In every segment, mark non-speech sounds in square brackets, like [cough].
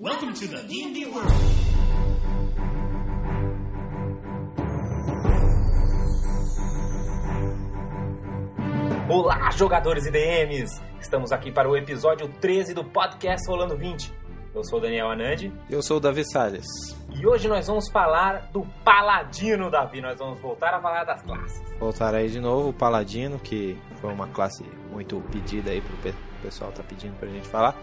Welcome to the D&D world. Olá, jogadores e DMs! Estamos aqui para o episódio 13 do podcast Rolando 20. Eu sou o Daniel Anandi Eu sou o Davi Salles. e hoje nós vamos falar do Paladino, Davi. Nós vamos voltar a falar das classes. Voltar aí de novo o Paladino, que foi uma classe muito pedida aí pro pessoal tá pedindo pra gente falar.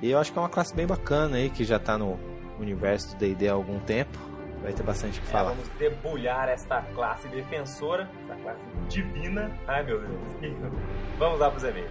E eu acho que é uma classe bem bacana aí, que já tá no universo do D&D há algum tempo. Vai ter bastante o que É, falar. vamos debulhar esta classe defensora, esta classe divina. Ai meu Deus. Vamos lá para os e-mails.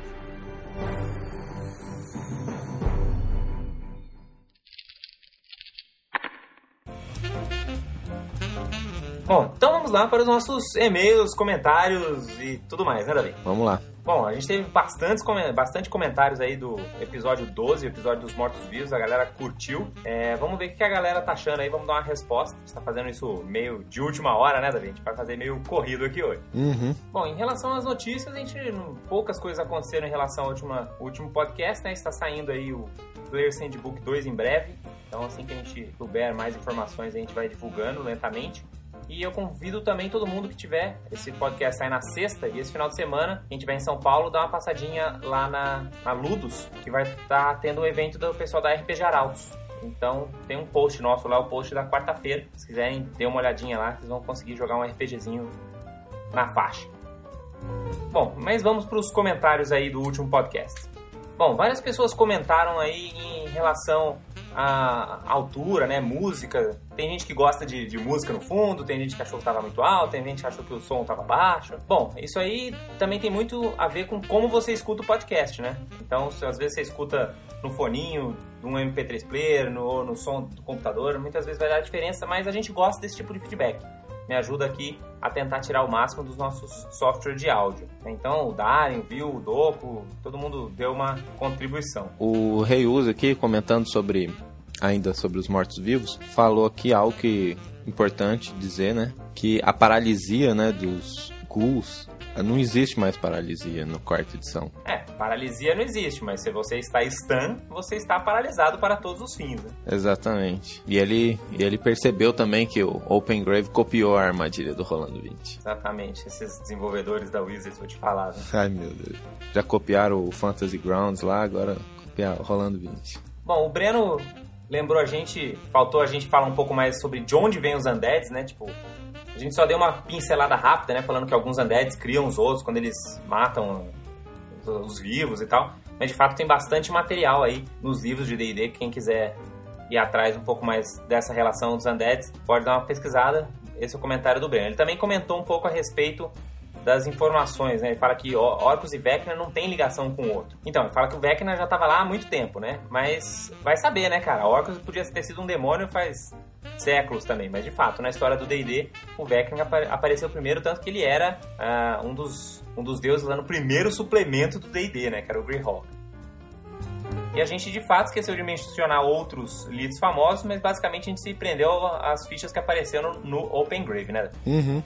Bom, então vamos lá para os nossos e-mails, comentários e tudo mais, né, Davi? Vamos lá. Bom, a gente teve bastantes, come- bastante comentários aí do episódio 12, o episódio dos mortos-vivos, a galera curtiu. É, vamos ver o que a galera tá achando aí, vamos dar uma resposta. A gente tá fazendo isso meio de última hora, né, Davi? A gente vai fazer meio corrido aqui hoje. Uhum. Bom, em relação às notícias, a gente. Poucas coisas aconteceram em relação ao última- último podcast, né? Está saindo aí o Player Handbook 2 em breve. Então, assim que a gente souber mais informações, a gente vai divulgando lentamente. E eu convido também todo mundo que tiver. Esse podcast sai na sexta e esse final de semana, quem tiver em São Paulo, dá uma passadinha lá na, na Ludus, que vai estar tendo um evento do pessoal da RPG Arautos. Então tem um post nosso lá, o post da quarta-feira. Se quiserem, dê uma olhadinha lá, vocês vão conseguir jogar um RPGzinho na faixa. Bom, mas vamos para os comentários aí do último podcast. Bom, várias pessoas comentaram aí em relação à altura, né, música. Tem gente que gosta de, de música no fundo, tem gente que achou que estava muito alto, tem gente que achou que o som estava baixo. Bom, isso aí também tem muito a ver com como você escuta o podcast, né? Então, se às vezes você escuta no foninho, num MP3 player, no, no som do computador, muitas vezes vai dar diferença, mas a gente gosta desse tipo de feedback me ajuda aqui a tentar tirar o máximo dos nossos softwares de áudio. Então, o Darin, o Viu, o Doco, todo mundo deu uma contribuição. O Rei Uso aqui, comentando sobre ainda sobre os mortos-vivos, falou aqui algo que importante dizer, né? Que a paralisia, né, dos ghouls, não existe mais paralisia no quarta edição. É, paralisia não existe, mas se você está stun, você está paralisado para todos os fins. Né? Exatamente. E ele, e ele percebeu também que o Open Grave copiou a armadilha do Rolando 20. Exatamente, esses desenvolvedores da Wizards, vou te falar. Né? Ai meu Deus. Já copiaram o Fantasy Grounds lá, agora copiar o Rolando 20. Bom, o Breno lembrou a gente, faltou a gente falar um pouco mais sobre de onde vêm os undeads, né? Tipo, a gente só deu uma pincelada rápida, né? Falando que alguns undeads criam os outros quando eles matam os, os vivos e tal. Mas de fato tem bastante material aí nos livros de D&D, quem quiser ir atrás um pouco mais dessa relação dos undeads, pode dar uma pesquisada. Esse é o comentário do Breno. Ele também comentou um pouco a respeito das informações, né? Ele fala que Or- Orcus e Vecna não tem ligação com o outro. Então, ele fala que o Vecna já estava lá há muito tempo, né? Mas vai saber, né, cara? Orcus podia ter sido um demônio faz séculos também, mas de fato, na história do D&D, o Vecna apa- apareceu primeiro, tanto que ele era ah, um, dos, um dos deuses lá no primeiro suplemento do D&D, né? Que era o Greyhawk. E a gente de fato esqueceu de mencionar outros leads famosos, mas basicamente a gente se prendeu às fichas que apareceram no Open Grave, né? Uhum.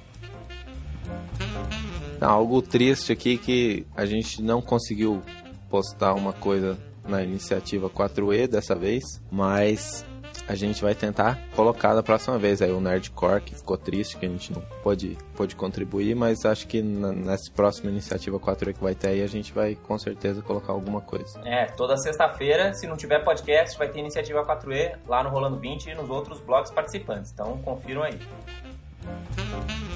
Algo triste aqui que a gente não conseguiu postar uma coisa na iniciativa 4E dessa vez, mas a gente vai tentar colocar da próxima vez. Aí o Nerdcore, que ficou triste que a gente não pôde, pôde contribuir, mas acho que na, nessa próxima iniciativa 4E que vai ter aí, a gente vai com certeza colocar alguma coisa. É, toda sexta-feira, se não tiver podcast, vai ter iniciativa 4E lá no Rolando 20 e nos outros blogs participantes. Então confiram aí.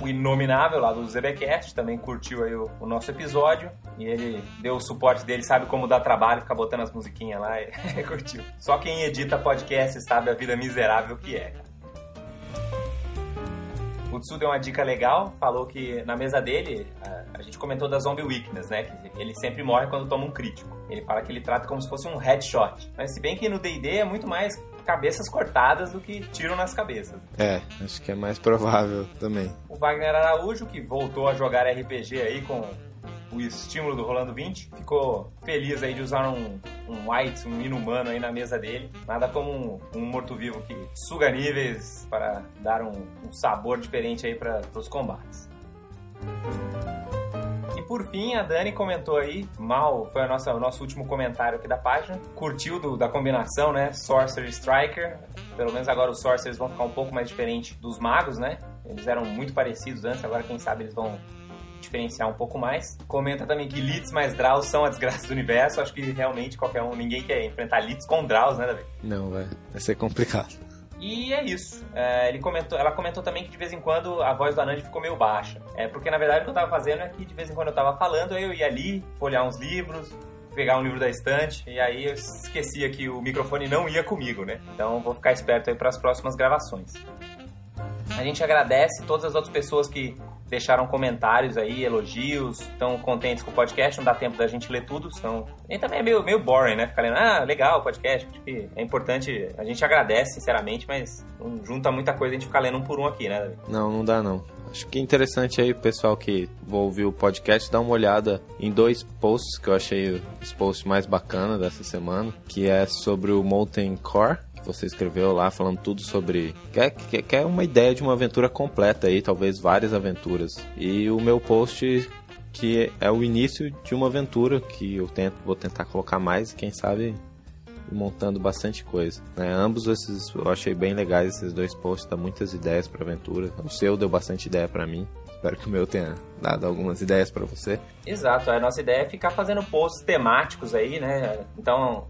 O Inominável lá do ZBcast também curtiu aí o, o nosso episódio e ele deu o suporte dele, sabe como dá trabalho ficar botando as musiquinhas lá e [laughs] curtiu. Só quem edita podcast sabe a vida miserável que é. O Tsu deu uma dica legal, falou que na mesa dele, a, a gente comentou da Zombie Weakness, né? Que ele sempre morre quando toma um crítico. Ele fala que ele trata como se fosse um headshot. Mas se bem que no D&D é muito mais cabeças cortadas do que tiro nas cabeças. É, acho que é mais provável também. O Wagner Araújo, que voltou a jogar RPG aí com o estímulo do Rolando 20, ficou feliz aí de usar um, um White, um inumano aí na mesa dele. Nada como um, um morto-vivo que suga níveis para dar um, um sabor diferente aí para os combates. Por fim, a Dani comentou aí, mal, foi a nossa, o nosso último comentário aqui da página. Curtiu do, da combinação, né? Sorcerer Striker. Pelo menos agora os Sorcerers vão ficar um pouco mais diferente dos magos, né? Eles eram muito parecidos antes, agora quem sabe eles vão diferenciar um pouco mais. Comenta também que Litz mais Draus são a desgraça do universo. Acho que realmente qualquer um, ninguém quer enfrentar Litz com Draus, né, Davi? Não, vai, vai ser complicado. E é isso. É, ele comentou, ela comentou também que de vez em quando a voz do Anand ficou meio baixa. É porque na verdade o que eu tava fazendo é que de vez em quando eu tava falando, eu ia ali, folhear uns livros, pegar um livro da estante, e aí eu esquecia que o microfone não ia comigo, né? Então vou ficar esperto aí para as próximas gravações. A gente agradece todas as outras pessoas que deixaram comentários aí, elogios, estão contentes com o podcast, não dá tempo da gente ler tudo, senão... E também é meio, meio boring, né? Ficar lendo, ah, legal o podcast, acho que é importante, a gente agradece, sinceramente, mas não junta muita coisa a gente ficar lendo um por um aqui, né, David? Não, não dá não. Acho que é interessante aí, pessoal que vou ouvir o podcast, dar uma olhada em dois posts que eu achei os posts mais bacanas dessa semana, que é sobre o Molten Core, você escreveu lá falando tudo sobre. Quer, quer, quer uma ideia de uma aventura completa aí, talvez várias aventuras. E o meu post que é o início de uma aventura que eu tento, vou tentar colocar mais e quem sabe montando bastante coisa. Né? Ambos esses eu achei bem legais esses dois posts, dá muitas ideias para aventura. O seu deu bastante ideia para mim. Espero que o meu tenha dado algumas ideias para você. Exato, a nossa ideia é ficar fazendo posts temáticos aí, né? Então,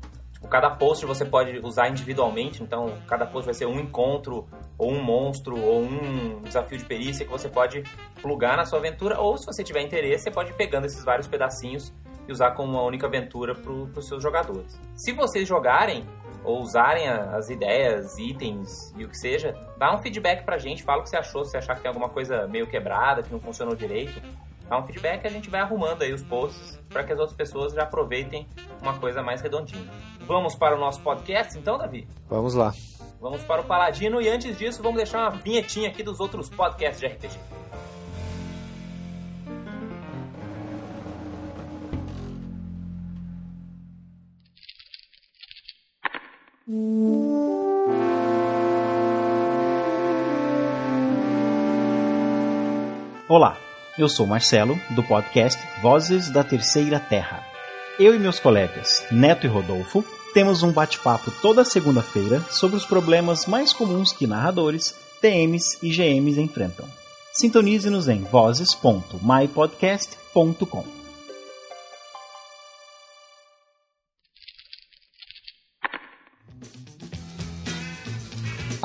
cada post você pode usar individualmente, então cada post vai ser um encontro, ou um monstro, ou um desafio de perícia que você pode plugar na sua aventura, ou se você tiver interesse, você pode ir pegando esses vários pedacinhos e usar como uma única aventura para os seus jogadores. Se vocês jogarem ou usarem as ideias, itens e o que seja, dá um feedback pra gente, fala o que você achou, se você achar que tem alguma coisa meio quebrada, que não funcionou direito dá um feedback e a gente vai arrumando aí os posts para que as outras pessoas já aproveitem uma coisa mais redondinha. Vamos para o nosso podcast então, Davi? Vamos lá. Vamos para o Paladino e antes disso vamos deixar uma vinhetinha aqui dos outros podcasts de RPG. Olá, eu sou Marcelo, do podcast Vozes da Terceira Terra. Eu e meus colegas, Neto e Rodolfo, temos um bate-papo toda segunda-feira sobre os problemas mais comuns que narradores, TMs e GMs enfrentam. Sintonize-nos em vozes.mypodcast.com.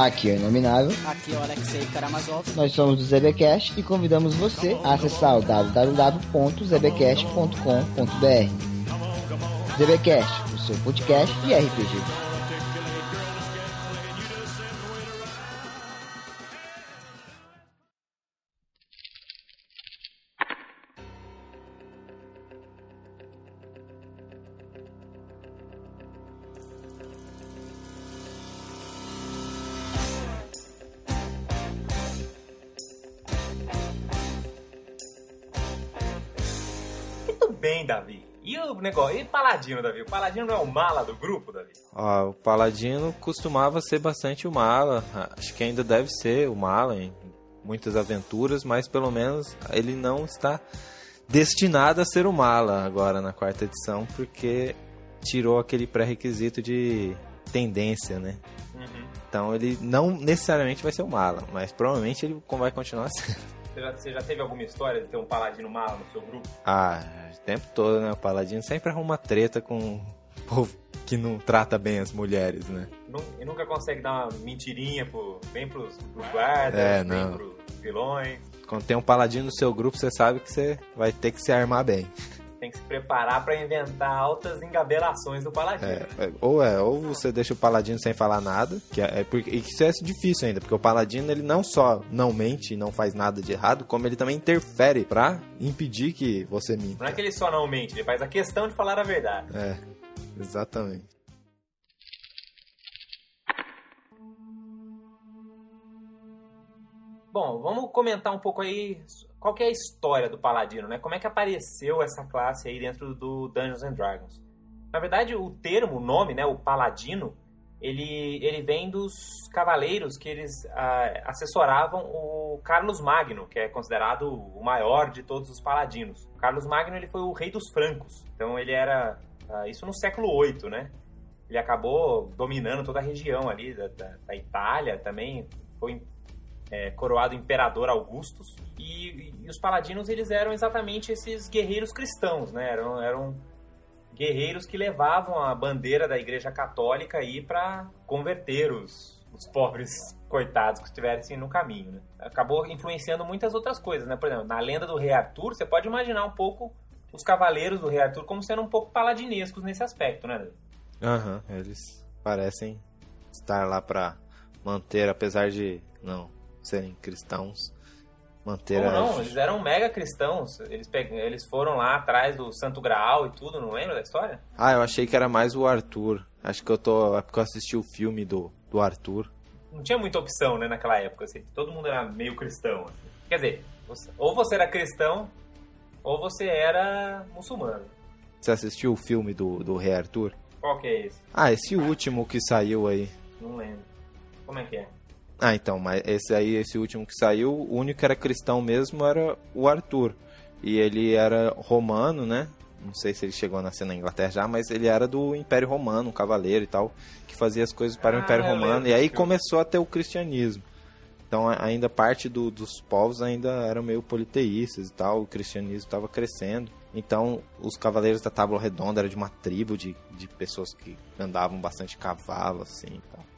Aqui é o Inominável. Aqui é o Alexei Karamazov. Nós somos do ZBcast e convidamos você a acessar o www.zbcast.com.br. ZBcast, o seu podcast de RPG. Negócio. E Paladino, Davi? O Paladino não é o mala do grupo, Davi? Ah, o Paladino costumava ser bastante o mala. Acho que ainda deve ser o mala em muitas aventuras, mas pelo menos ele não está destinado a ser o mala agora na quarta edição, porque tirou aquele pré-requisito de tendência, né? Uhum. Então ele não necessariamente vai ser o mala, mas provavelmente ele vai continuar [laughs] sendo. Você já, você já teve alguma história de ter um paladino mala no seu grupo? Ah, o tempo todo, né? O paladino sempre arruma treta com o povo que não trata bem as mulheres, né? E nunca consegue dar uma mentirinha pro, bem pros, pros guardas, é, bem pros vilões. Quando tem um paladino no seu grupo, você sabe que você vai ter que se armar bem tem que se preparar para inventar altas engabelações do paladino. É, é, ou é, ou você deixa o paladino sem falar nada, que é, é porque isso é difícil ainda, porque o paladino ele não só não mente e não faz nada de errado, como ele também interfere para impedir que você minta. Não é que ele só não mente, ele faz a questão de falar a verdade. É, exatamente. Bom, vamos comentar um pouco aí qual é a história do Paladino, né? Como é que apareceu essa classe aí dentro do Dungeons and Dragons? Na verdade, o termo, o nome, né, o Paladino, ele, ele vem dos cavaleiros que eles ah, assessoravam o Carlos Magno, que é considerado o maior de todos os paladinos. O Carlos Magno ele foi o rei dos francos, então ele era ah, isso no século VIII, né? Ele acabou dominando toda a região ali da, da, da Itália, também foi é, coroado imperador Augustus. E, e, os paladinos eles eram exatamente esses guerreiros cristãos, né? Eram, eram guerreiros que levavam a bandeira da Igreja Católica aí para converter os, os pobres coitados que estivessem no caminho. Né? Acabou influenciando muitas outras coisas, né? Por exemplo, na lenda do Rei Arthur, você pode imaginar um pouco os cavaleiros do Rei Arthur como sendo um pouco paladinescos nesse aspecto, né? Aham, uhum, eles parecem estar lá para manter, apesar de não serem cristãos, manter Como não? Eles eram mega cristãos. Eles, peg... eles foram lá atrás do Santo Graal e tudo, não lembra da história? Ah, eu achei que era mais o Arthur. Acho que eu tô. É porque eu assisti o filme do, do Arthur. Não tinha muita opção, né, naquela época, assim. Todo mundo era meio cristão. Assim. Quer dizer, ou você era cristão, ou você era muçulmano. Você assistiu o filme do, do Rei Arthur? Qual que é esse? Ah, esse último que saiu aí. Não lembro. Como é que é? Ah, então, mas esse aí, esse último que saiu, o único que era cristão mesmo era o Arthur. E ele era romano, né? Não sei se ele chegou a nascer na Inglaterra já, mas ele era do Império Romano, um cavaleiro e tal, que fazia as coisas para ah, o Império Romano. E aí começou a ter o cristianismo. Então ainda parte do, dos povos ainda eram meio politeístas e tal, o cristianismo estava crescendo. Então os cavaleiros da Tábua Redonda eram de uma tribo de, de pessoas que andavam bastante cavalo, assim e tal.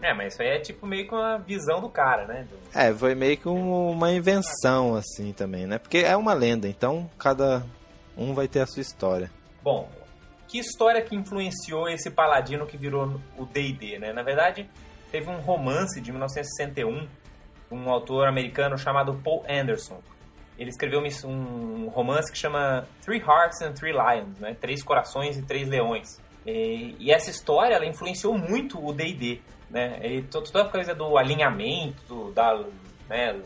É, mas isso aí é tipo meio com a visão do cara, né? É, foi meio que uma invenção, assim, também, né? Porque é uma lenda, então cada um vai ter a sua história. Bom, que história que influenciou esse paladino que virou o D&D, né? Na verdade, teve um romance de 1961, um autor americano chamado Paul Anderson. Ele escreveu um romance que chama Three Hearts and Three Lions, né? Três Corações e Três Leões. E, essa história, ela influenciou muito o D&D né? E toda a coisa do alinhamento, da né,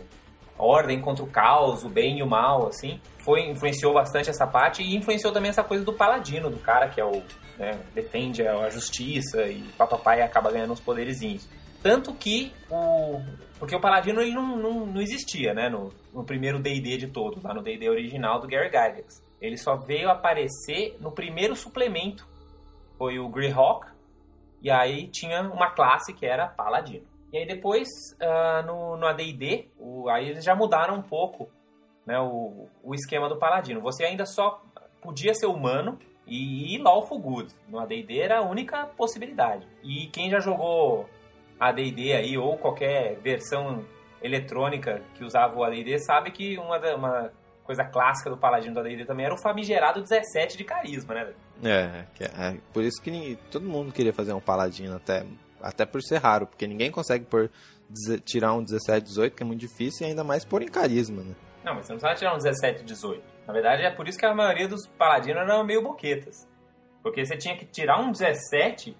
ordem contra o caos, o bem e o mal, assim, foi influenciou bastante essa parte e influenciou também essa coisa do paladino, do cara que é o né, defende a justiça e papapai acaba ganhando uns poderezinhos. Tanto que o porque o paladino ele não, não, não existia, né, no, no primeiro D&D de todos, lá no D&D original do Gary Gygax. Ele só veio aparecer no primeiro suplemento. Foi o Greyhawk, e aí tinha uma classe que era paladino. E aí depois, uh, no, no AD&D, aí eles já mudaram um pouco né, o, o esquema do paladino. Você ainda só podia ser humano e, e lawful good. No AD&D era a única possibilidade. E quem já jogou AD&D aí, ou qualquer versão eletrônica que usava o AD&D, sabe que uma, uma coisa clássica do Paladino do AD&D também era o famigerado 17 de carisma, né? É, é, por isso que todo mundo queria fazer um Paladino, até, até por ser raro, porque ninguém consegue por, tirar um 17, 18, que é muito difícil, e ainda mais por em carisma, né? Não, mas você não precisa tirar um 17, 18. Na verdade, é por isso que a maioria dos Paladinos eram meio boquetas. Porque você tinha que tirar um 17,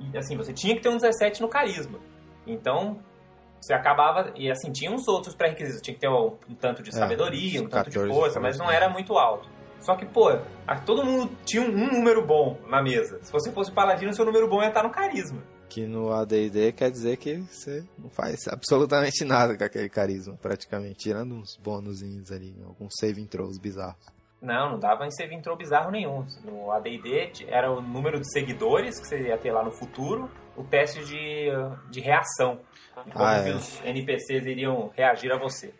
e assim, você tinha que ter um 17 no carisma. Então, você acabava. E assim, tinha uns outros pré-requisitos. Tinha que ter um, um tanto de é, sabedoria, um tanto de força, mas não era muito alto. Só que, pô, todo mundo tinha um, número bom na mesa. Se você fosse paladino, seu número bom ia estar no carisma. Que no ADD quer dizer que você não faz absolutamente nada com aquele carisma, praticamente. Tirando uns bônusinhos ali, alguns save throws bizarros. Não, não dava em save throw bizarro nenhum. No AD&D era o número de seguidores que você ia ter lá no futuro, o teste de, de reação. Como ah, é. os NPCs iriam reagir a você.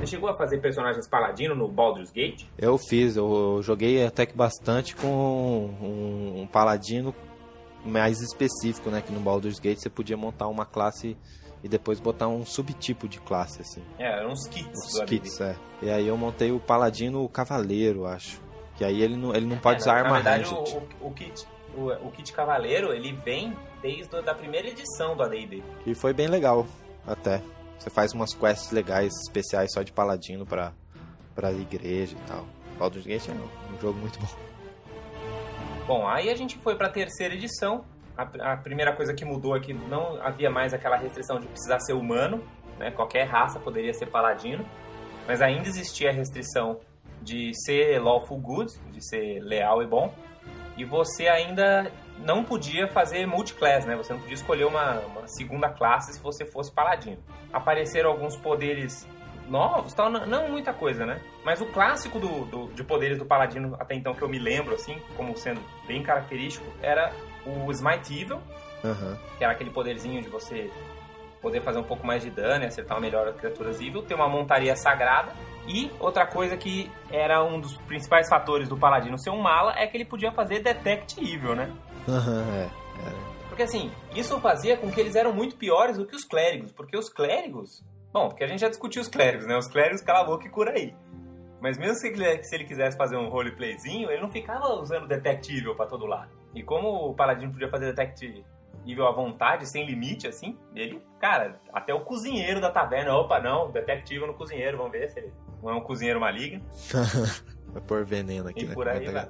Você chegou a fazer personagens paladino no Baldur's Gate? Eu fiz, eu joguei até que bastante com um, um paladino mais específico, né? Que no Baldur's Gate você podia montar uma classe e depois botar um subtipo de classe, assim. É, eram uns kits. Uns kits, é. E aí eu montei o Paladino Cavaleiro, acho. Que aí ele não, ele não pode é, usar na, arma na verdade, o, o, o, kit, o, o, kit Cavaleiro, ele vem desde a primeira edição do AD&D. E foi bem legal, até. Você faz umas quests legais, especiais só de Paladino pra, pra igreja e tal. Baldur's Gate é um, um jogo muito bom. Bom, aí a gente foi pra terceira edição, a, a, primeira coisa que mudou é que não havia mais aquela restrição de precisar ser humano, né? Qualquer raça poderia ser paladino. mas ainda existia a restrição de ser lawful good, de ser leal e bom, e você ainda não podia fazer multiclass, né? Você não podia escolher uma, uma segunda classe se você fosse paladino. Apareceram alguns poderes novos, tal, não, muita coisa, né? Mas o clássico do, do, de poderes do paladino até então que eu me lembro, assim, como sendo bem característico, era o Smite Evil, Aham. que era aquele poderzinho de você poder fazer um pouco mais de dano e acertar melhor as criaturas evil, ter uma montaria sagrada. E outra coisa que era um dos principais fatores do paladino ser um mala é que ele podia fazer detect evil, né? Aham, é. Porque assim, isso fazia com que eles eram muito piores do que os clérigos, porque os clérigos, bom, porque a gente já discutiu os clérigos, né? Os clérigos cala a boca e cura aí. Mas mesmo se ele, se ele quisesse fazer um roleplayzinho, ele não ficava usando detect evil pra todo lado. E como o paladino podia fazer detect evil à vontade, sem limite, assim, ele, cara, até o cozinheiro da taverna, opa, não, detect evil no cozinheiro, vamos ver se ele não é um cozinheiro maligno. [laughs] Vai pôr veneno aqui, E né? por aí Vai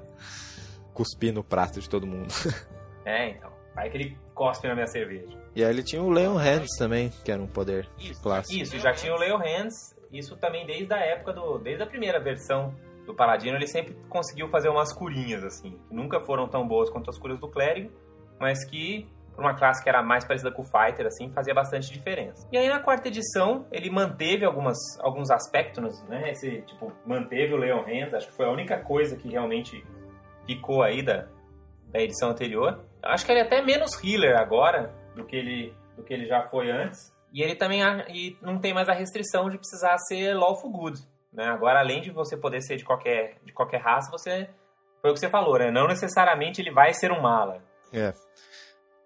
Cuspir no prato de todo mundo. [laughs] É, então. Aí que ele cospe na minha cerveja. E aí ele tinha o Leon Hands também, que era um poder clássico. Isso, já tinha o Leo Hands, isso também desde a época do. Desde a primeira versão do Paladino, ele sempre conseguiu fazer umas curinhas, assim. Que nunca foram tão boas quanto as curas do Clérigo, mas que, por uma classe que era mais parecida com o Fighter, assim, fazia bastante diferença. E aí na quarta edição, ele manteve algumas, alguns aspectos, né? Esse, tipo, manteve o Leon Hands, acho que foi a única coisa que realmente ficou aí da, da edição anterior. Acho que ele é até menos healer agora do que ele, do que ele já foi antes. E ele também e não tem mais a restrição de precisar ser lawful good. Né? Agora, além de você poder ser de qualquer, de qualquer raça, você. Foi o que você falou, né? Não necessariamente ele vai ser um mala. É.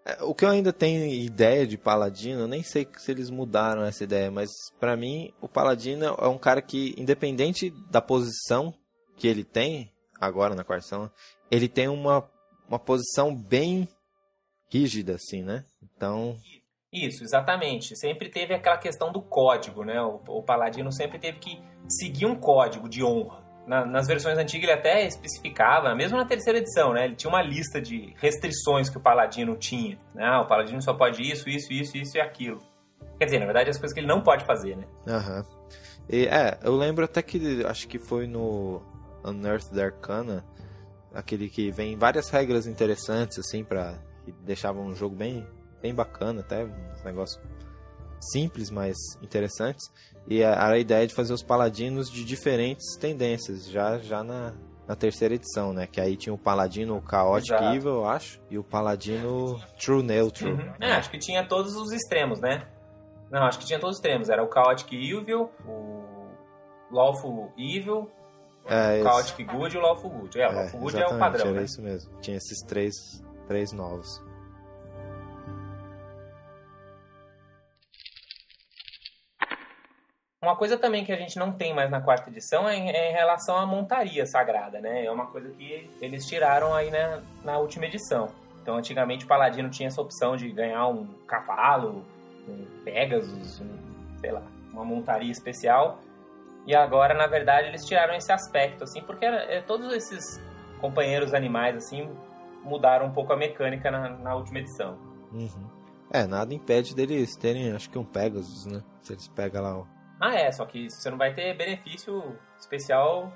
É, O que eu ainda tenho ideia de Paladino, eu nem sei se eles mudaram essa ideia, mas pra mim o Paladino é um cara que, independente da posição que ele tem, agora na quarta ele tem uma, uma posição bem rígida, assim, né? Então, Isso, exatamente. Sempre teve aquela questão do código, né? O, o Paladino sempre teve que seguir um código de honra. Na- nas versões antigas ele até especificava, mesmo na terceira edição, né? Ele tinha uma lista de restrições que o Paladino tinha. né? Ah, o Paladino só pode isso, isso, isso, isso e aquilo. Quer dizer, na verdade, as coisas que ele não pode fazer, né? Aham. E, é, eu lembro até que acho que foi no Unearthed Arcana, aquele que vem várias regras interessantes, assim, pra. que deixavam um jogo bem, bem bacana, até uns negócios simples, mas interessantes. E a, a ideia de fazer os paladinos de diferentes tendências, já, já na, na terceira edição, né? Que aí tinha o paladino Chaotic Exato. Evil, eu acho, e o paladino True Neutral. Uhum. É, acho que tinha todos os extremos, né? Não, acho que tinha todos os extremos. Era o Chaotic Evil, o Lawful Evil, É, o esse- Chaotic Good e o Lawful Good. É, o Lawful Good é o padrão, era né? isso mesmo. Tinha esses três, três novos. Uma coisa também que a gente não tem mais na quarta edição é em, é relação à montaria sagrada, né? É uma coisa que eles tiraram aí na, na última edição. Então, antigamente o Paladino tinha essa opção de ganhar um cavalo, um Pegasus, um, sei lá, uma montaria especial. E agora, na verdade, eles tiraram esse aspecto, assim, porque era- é, todos esses companheiros animais, assim, mudaram um pouco a mecânica na, na última edição. Uhum. É, nada impede deles terem, acho que um Pegasus, né? Se eles pegam lá. Ah, é, só que você não vai ter benefício especial,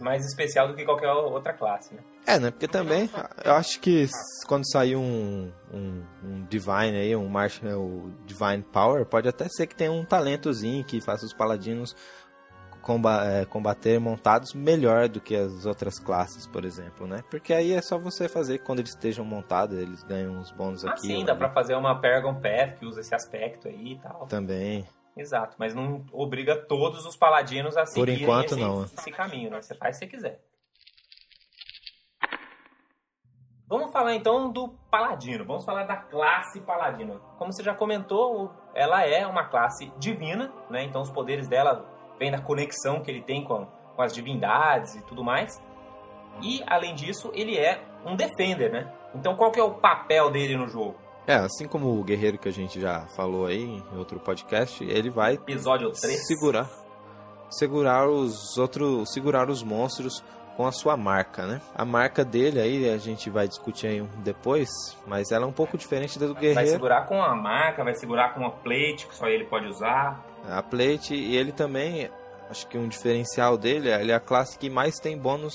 mais especial do que qualquer outra classe, né? É, né? Porque também, eu acho que quando sair um, um, um Divine aí, um Martial o Divine Power, pode até ser que tenha um talentozinho que faça os paladinos é, combater montados melhor do que as outras classes, por exemplo, né? Porque aí é só você fazer que quando eles estejam montados, eles ganham uns bônus Ah, aqui. sim, dá ali. pra fazer uma Paragon Path que usa esse aspecto aí e tal. Também. Exato, mas não obriga todos os paladinos a seguirem enquanto, esse, não. esse caminho, né? Você faz se você quiser. Vamos falar então do paladino. Vamos falar da classe paladino. Como você já comentou, ela é uma classe divina, né? Então os poderes dela vêm da conexão que ele tem com, com as divindades e tudo mais. E além disso, ele é um defender, né? Então qual que é o papel dele no jogo? É, assim como o guerreiro que a gente já falou aí em outro podcast, ele vai Episódio 3. segurar segurar os outros segurar os monstros com a sua marca, né? A marca dele aí a gente vai discutir aí depois, mas ela é um pouco diferente da do Vai guerreiro. segurar com a marca, vai segurar com uma plate que só ele pode usar. A plate e ele também acho que um diferencial dele é ele é a classe que mais tem bônus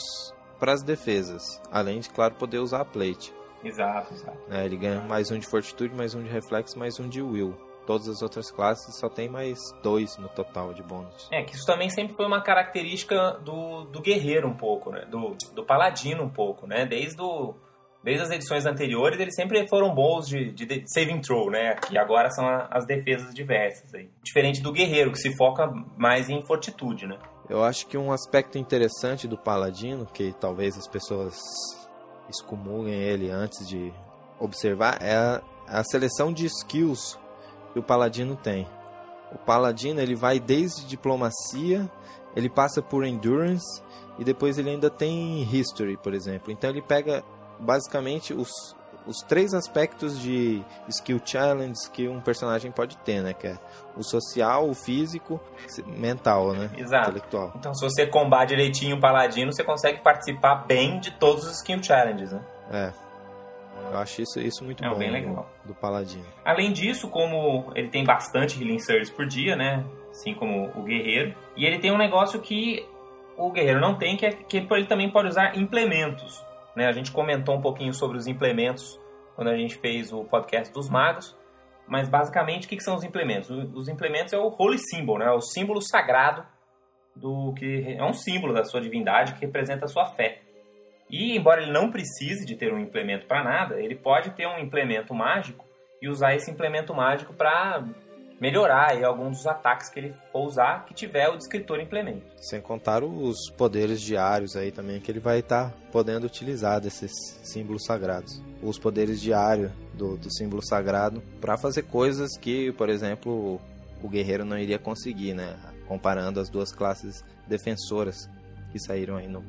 para as defesas, além de, claro, poder usar a plate. Exato, exato. É, ele ganha mais um de fortitude, mais um de reflexo, mais um de will. Todas as outras classes só tem mais dois no total de bônus. É, que isso também sempre foi uma característica do, do guerreiro um pouco, né? Do, do paladino um pouco, né? Desde, o, desde as edições anteriores, eles sempre foram bons de, de, de saving throw, né? E agora são a, as defesas diversas aí. Diferente do guerreiro, que se foca mais em fortitude, né? Eu acho que um aspecto interessante do paladino, que talvez as pessoas excomungem ele antes de observar, é a, a seleção de skills que o paladino tem. O paladino ele vai desde diplomacia, ele passa por endurance e depois ele ainda tem history, por exemplo. Então ele pega basicamente os, os três aspectos de skill challenge que um personagem pode ter, né? Que é o social, o físico, mental, né? Exato. Intelectual. Então, se você combate direitinho o paladino, você consegue participar bem de todos os skill challenges, né? É. Eu acho isso, isso muito É, bom bem do- legal. do paladino. Além disso, como ele tem bastante healing surge por dia, né? Assim como o guerreiro. E ele tem um negócio que o guerreiro não tem, que é que ele também pode usar implementos. Né? A gente comentou um pouquinho sobre os implementos quando a gente fez o podcast dos magos. Mas basicamente, o que que são os implementos? Os implementos é o Holy Symbol, né? O símbolo sagrado do que é um símbolo da sua divindade que representa a sua fé. E embora ele não precise de ter um implemento para nada, ele pode ter um implemento mágico e usar esse implemento mágico para melhorar aí alguns dos ataques que ele for usar que tiver o descritor implemento. Sem contar os poderes diários aí também que ele vai estar podendo utilizar desses símbolos sagrados. Os poderes diários do, do símbolo sagrado para fazer coisas que, por exemplo, o guerreiro não iria conseguir, né? Comparando as duas classes defensoras que saíram aí no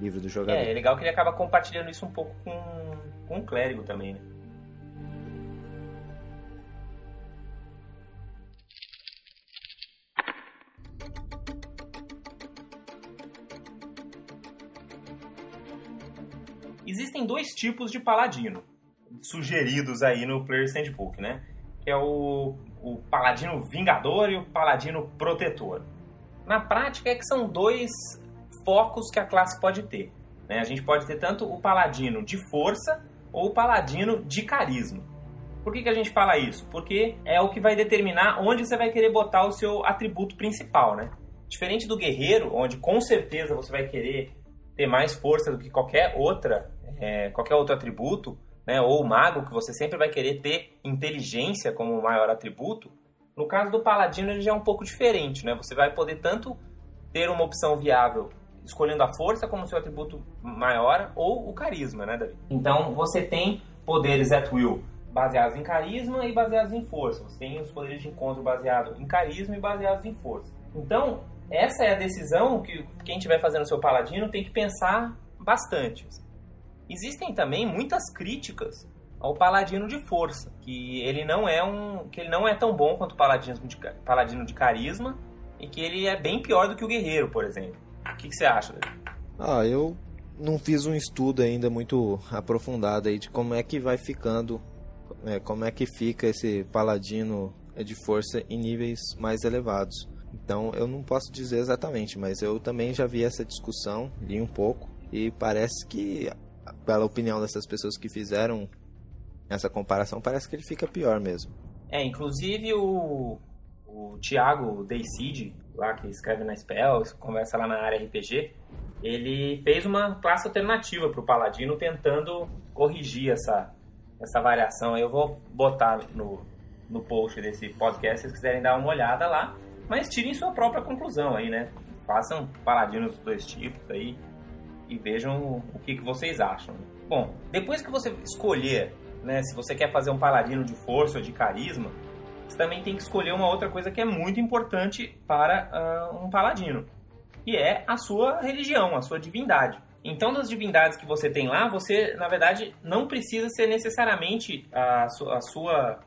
livro do jogador. É, é legal que ele acaba compartilhando isso um pouco com, com o clérigo também, né? Existem dois tipos de paladino sugeridos aí no Player's Handbook, né? Que é o, o paladino vingador e o paladino protetor. Na prática é que são dois focos que a classe pode ter. né? A gente pode ter tanto o paladino de força ou o paladino de carisma. Por que, que a gente fala isso? Porque é o que vai determinar onde você vai querer botar o seu atributo principal, né? Diferente do guerreiro, onde com certeza você vai querer ter mais força do que qualquer outra, é, qualquer outro atributo, né? Ou mago, que você sempre vai querer ter inteligência como maior atributo. No caso do paladino, ele já é um pouco diferente, né? Você vai poder tanto ter uma opção viável escolhendo a força como seu atributo maior ou o carisma, né, Davi? Então, você tem poderes at will baseados em carisma e baseados em força. Você tem os poderes de encontro baseados em carisma e baseados em força. Então, essa é a decisão que quem estiver fazendo seu paladino tem que pensar bastante. Existem também muitas críticas ao paladino de força, que ele não é um, que ele não é tão bom quanto o paladino de, paladino de carisma e que ele é bem pior do que o guerreiro, por exemplo. O que, que você acha? David? Ah, eu não fiz um estudo ainda muito aprofundado aí de como é que vai ficando, é, como é que fica esse paladino de força em níveis mais elevados. Então eu não posso dizer exatamente, mas eu também já vi essa discussão, li um pouco, e parece que, pela opinião dessas pessoas que fizeram essa comparação, parece que ele fica pior mesmo. É, inclusive o, o Thiago Dayseed, lá que escreve na Spell, conversa lá na área RPG, ele fez uma classe alternativa para o Paladino tentando corrigir essa, essa variação. Eu vou botar no, no post desse podcast se vocês quiserem dar uma olhada lá, mas tirem sua própria conclusão aí, né? Façam Paladinos dos dois tipos aí e vejam o que, que vocês acham. Bom, depois que você escolher, né, se você quer fazer um Paladino de força ou de carisma, você também tem que escolher uma outra coisa que é muito importante para uh, um paladino, que é a sua religião, a sua divindade. Então, das divindades que você tem lá, você, na verdade, não precisa ser necessariamente a, su a sua...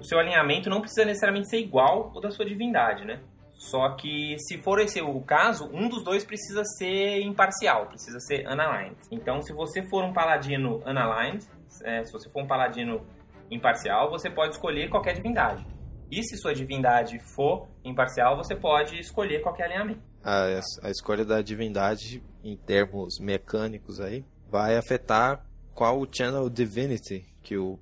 O seu alinhamento não precisa necessariamente ser igual ao da sua divindade, né? Só que, se for esse o caso, um dos dois precisa ser imparcial, precisa ser unaligned. Então, se você for um paladino unaligned, é, se você for um paladino imparcial, você pode escolher qualquer divindade. E se sua divindade for imparcial, você pode escolher qualquer alinhamento. a, a escolha da divindade em termos mecânicos aí vai afetar qual o Channel Divinity que o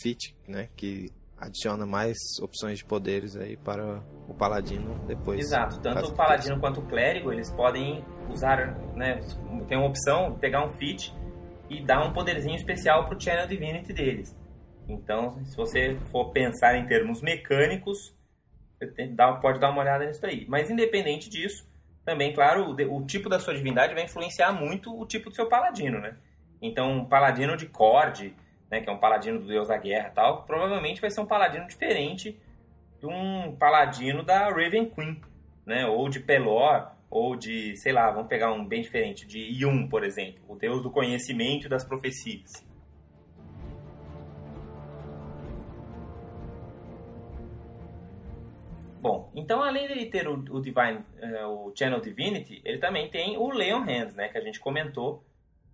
fit, né, que adiciona mais opções de poderes aí para o paladino depois. Exato, tanto o paladino quanto o clérigo, eles podem usar, né, tem uma opção, pegar um fit e dar um poderzinho especial para o Channel Divinity deles. Então, se você for pensar em termos mecânicos, pode dar uma olhada nisso aí. Mas independente disso, também, claro, o, tipo da sua divindade vai influenciar muito o tipo do seu paladino, né? Então, um paladino de Cord, né, que é um paladino do deus da guerra e tal, provavelmente vai ser um paladino diferente de um paladino da Raven Queen, né? Ou de Pelor, ou de, sei lá, vamos pegar um bem diferente, de Yun, por exemplo, o deus do conhecimento e das profecias. Bom, então além dele ter o, o Divine, uh, o Channel Divinity, ele também tem o Leon Hands, né, que a gente comentou,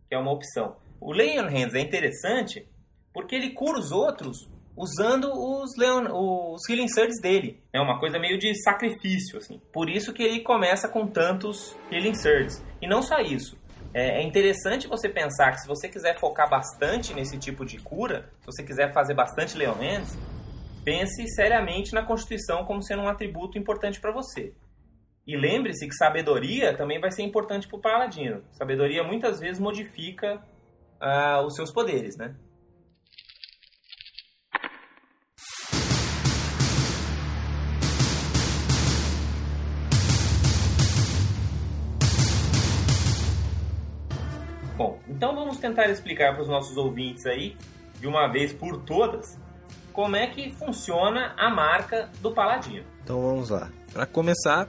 que é uma opção. O Leon Hands é interessante porque ele cura os outros usando os, Leon, os Healing Surges dele. É uma coisa meio de sacrifício, assim. Por isso que ele começa com tantos Healing Surges. E não só isso. É, é interessante você pensar que se você quiser focar bastante nesse tipo de cura, se você quiser fazer bastante Leon Hands, pense seriamente na Constituição como sendo um atributo importante para você. E lembre-se que sabedoria também vai ser importante para o paladino. Sabedoria muitas vezes modifica uh, os seus poderes, né? Então vamos tentar explicar para os nossos ouvintes aí, de uma vez por todas, como é que funciona a marca do Paladino. Então vamos lá. Para começar,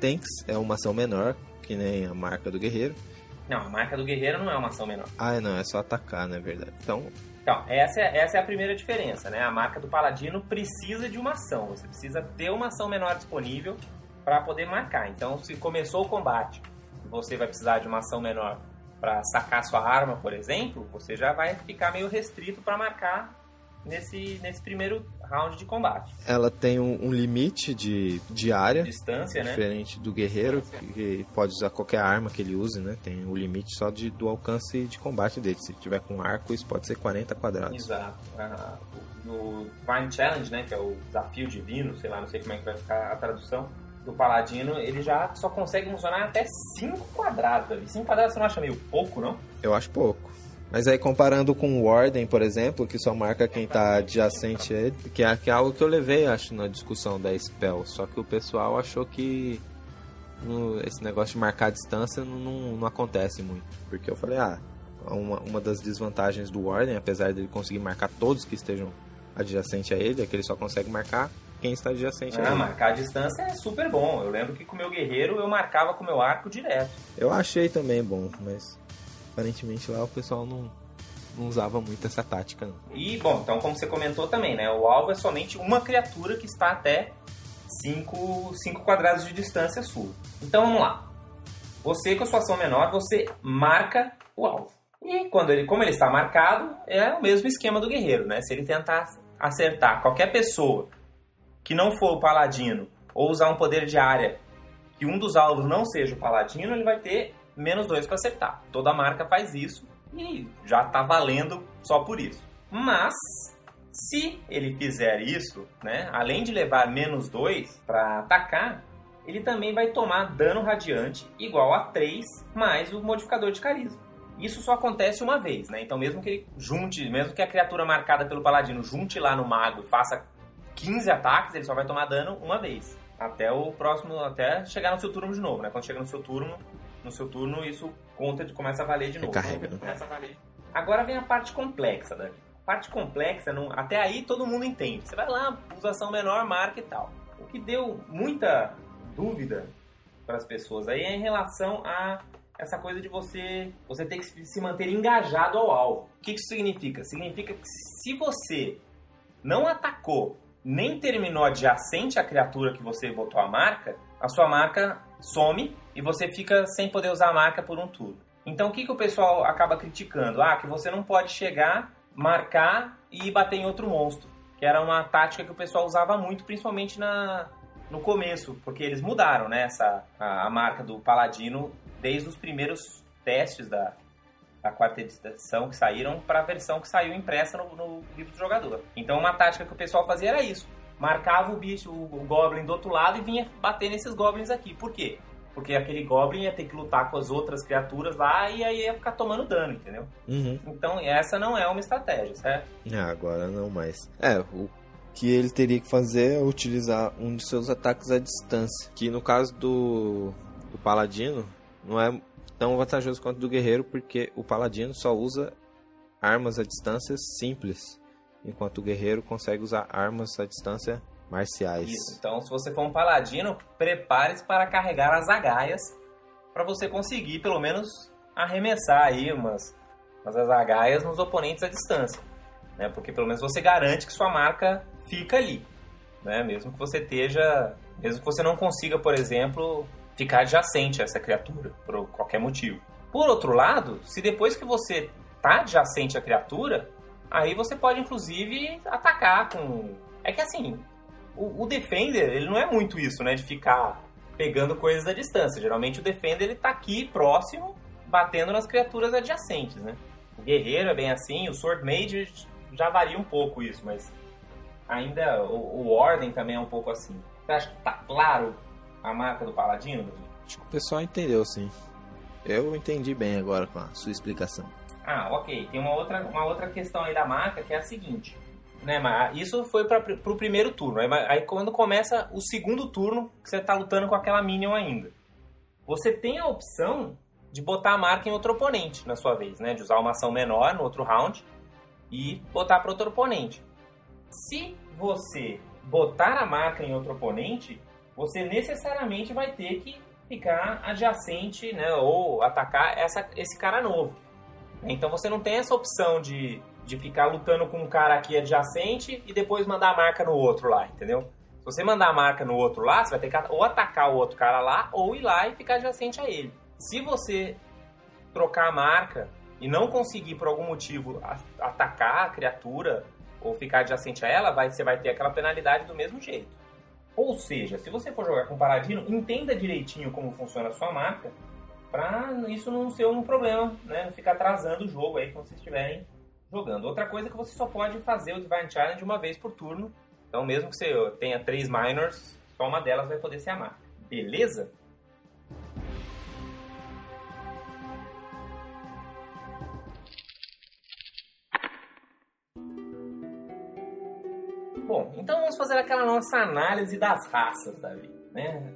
Tanks é uma ação menor, que nem a marca do Guerreiro. Não, a marca do Guerreiro não é uma ação menor. Ah, não, é só atacar, na é verdade. Então, então, essa é, essa é a primeira diferença, né? A marca do Paladino precisa de uma ação. Você precisa ter uma ação menor disponível para poder marcar. Então, se começou o combate você vai precisar de uma ação menor para sacar sua arma, por exemplo, você já vai ficar meio restrito para marcar nesse, nesse primeiro round de combate. Ela tem um, um limite de, de área. Distância, né? Diferente do guerreiro, que pode usar qualquer arma que ele use, né? Tem o um limite só de, do alcance de combate dele. Se tiver com arco, isso pode ser 40 quadrados. Exato. Ah, no Divine Challenge, né? Que é o desafio divino, sei lá, não sei como é que vai ficar a tradução do Paladino, ele já só consegue funcionar até 5 quadrados. 5 quadrados você não acha meio pouco, não? Eu acho pouco. Mas aí comparando com o Warden, por exemplo, que só marca quem está adjacente a ele, que é, é algo que eu levei, acho, na discussão da Spell. Só que o pessoal achou que esse negócio de marcar a distância não, não, não, acontece muito. Porque eu falei, ah, uma, uma das desvantagens do Warden, apesar dele conseguir marcar todos que estejam adjacente a ele, é que ele só consegue marcar quem está adjacente ah, a ele. marcar a distância é super bom. Eu lembro que com o meu guerreiro eu marcava com o meu arco direto. Eu achei também bom, mas aparentemente lá o pessoal não, não usava muito essa tática. Não. E, bom, então como você comentou também, né? O alvo é somente uma criatura que está até 5 quadrados de distância sua. Então vamos lá. Você com a sua ação menor, você marca o alvo. E quando ele, como ele está marcado, é o mesmo esquema do guerreiro, né? Se ele tentar acertar qualquer pessoa que não for o paladino ou usar um poder de área que um dos alvos não seja o paladino, ele vai ter menos 2 para acertar. Toda marca faz isso e já está valendo só por isso. Mas se ele fizer isso, né, além de levar menos 2 para atacar, ele também vai tomar dano radiante igual a 3 mais o modificador de carisma. Isso só acontece uma vez, né? Então mesmo que ele junte, mesmo que a criatura marcada pelo paladino junte lá no mago e faça 15 ataques, ele só vai tomar dano uma vez. Até o próximo, até chegar no seu turno de novo, né? Quando chega no seu turno, no seu turno, isso conta de começa a valer de novo. Recarrega, né? Começa a valer. Agora vem a parte complexa, Dani. A parte complexa, não, até aí todo mundo entende. Você vai lá, usação menor, marca e tal. O que deu muita dúvida para as pessoas aí é em relação a essa coisa de você você ter que se manter engajado ao alvo. O que isso significa? Significa que se você não atacou nem terminou adjacente à criatura que você botou a marca, a sua marca some e você fica sem poder usar a marca por um turno. Então o que, que o pessoal acaba criticando? Ah, que você não pode chegar, marcar e bater em outro monstro. Que era uma tática que o pessoal usava muito, principalmente na, no começo, porque eles mudaram, né, essa, a, a marca do Paladino desde os primeiros testes da, da quarta edição que saíram para a versão que saiu impressa no, no, livro do jogador. Então uma tática que o pessoal fazia era isso. Marcava o bicho, o, o Goblin do outro lado e vinha bater nesses Goblins aqui. Por quê? Porque aquele Goblin ia ter que lutar com as outras criaturas lá e aí ia ficar tomando dano, entendeu? Uhum. Então essa não é uma estratégia, certo? Ah, agora não mais. É, o que ele teria que fazer é utilizar um de seus ataques à distância. Que no caso do, do Paladino, não é tão vantajoso quanto do Guerreiro, porque o Paladino só usa armas à distância simples, enquanto o Guerreiro consegue usar armas à distância marciais. Isso. Então, se você for um Paladino, prepare-se para carregar as agaias para você conseguir, pelo menos, arremessar aí umas, umas agaias nos oponentes à distância. Né? Porque pelo menos você garante que sua marca fica ali. Né? Mesmo que você esteja. Mesmo que você não consiga, por exemplo, ficar adjacente a essa criatura, por qualquer motivo. Por outro lado, se depois que você tá adjacente à criatura, aí você pode inclusive atacar com. É que assim, o, o Defender, ele não é muito isso, né? De ficar pegando coisas à distância. Geralmente o Defender ele tá aqui próximo, batendo nas criaturas adjacentes, né? O Guerreiro é bem assim, o Sword Mage já varia um pouco isso, mas ainda o, o Ordem também é um pouco assim. Você acha que tá claro a marca do Paladino? Acho que o pessoal entendeu, sim. Eu entendi bem agora com a sua explicação. Ah, ok. Tem uma outra, uma outra questão aí da marca que é a seguinte. Né, mas isso foi para o primeiro turno. Aí, aí, quando começa o segundo turno, que você está lutando com aquela Minion ainda. Você tem a opção de botar a marca em outro oponente na sua vez, né? De usar uma ação menor no outro round e botar para outro oponente. Se você botar a marca em outro oponente, você necessariamente vai ter que ficar adjacente, né, ou atacar essa, esse cara novo. Então você não tem essa opção de, de ficar lutando com um cara aqui adjacente e depois mandar a marca no outro lá, entendeu? Se você mandar a marca no outro lá, você vai ter que ou atacar o outro cara lá ou ir lá e ficar adjacente a ele. Se você trocar a marca e não conseguir por algum motivo atacar a criatura ou ficar adjacente a ela, vai, você vai ter aquela penalidade do mesmo jeito. Ou seja, se você for jogar com Paladino, entenda direitinho como funciona a sua marca, para isso não ser um problema, né? Não ficar atrasando o jogo aí quando vocês estiverem jogando. Outra coisa é que você só pode fazer o Divine Challenge uma vez por turno. Então, mesmo que você tenha três minors, só uma delas vai poder ser a marca. Beleza? Bom, então vamos fazer aquela nossa análise das raças, Davi. Né?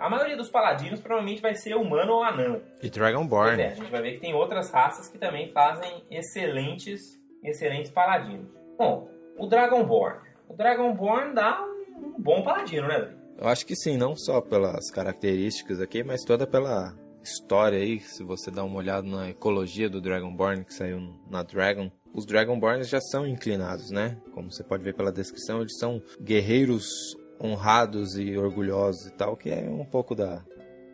a maioria dos paladinos provavelmente vai ser humano ou anão. E Dragonborn. É, a gente vai ver que tem outras raças que também fazem excelentes, excelentes paladinos. Bom, o Dragonborn. O Dragonborn dá um bom paladino, né, Davi? Eu acho que sim, não só pelas características aqui, mas toda pela história aí. Se você dá uma olhada na ecologia do Dragonborn que saiu na Dragon, os Dragonborns já são inclinados, né? Como você pode ver pela descrição, eles são guerreiros honrados e orgulhosos e tal, que é um pouco da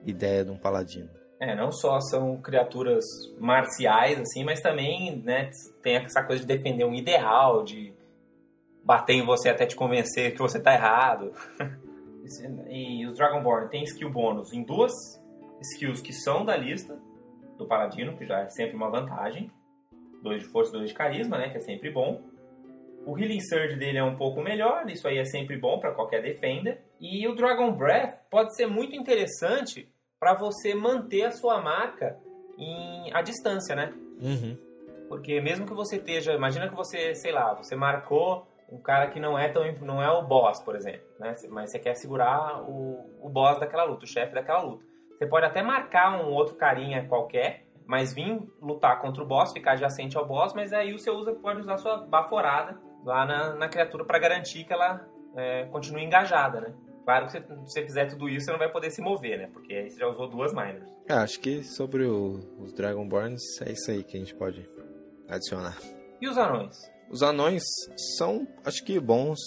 ideia de um paladino. É, não só são criaturas marciais, assim, mas também, né, tem essa coisa de defender um ideal, de bater em você até te convencer que você tá errado. [laughs] e os Dragonborn têm skill bônus em duas skills que são da lista do Paladino, que já é sempre uma vantagem. 2 de força, 2 de carisma, né? Que é sempre bom. O Healing Surge dele é um pouco melhor, isso aí é sempre bom para qualquer defender. E o Dragon Breath pode ser muito interessante para você manter a sua marca em à distância, né? Uhum. Porque mesmo que você esteja, imagina que você, sei lá, você marcou um cara que não é tão não é o boss, por exemplo, né? Mas você quer segurar o, o boss daquela luta, o chefe daquela luta. Você pode até marcar um outro carinha qualquer mas vir lutar contra o boss, ficar adjacente ao boss, mas aí você usa, pode usar sua baforada lá na, na criatura para garantir que ela é, continue engajada, né? Claro que se você fizer tudo isso, você não vai poder se mover, né? Porque aí você já usou duas minors. É, acho que sobre o, os Dragonborns é isso aí que a gente pode adicionar. E os anões? Os anões são, acho que, bons,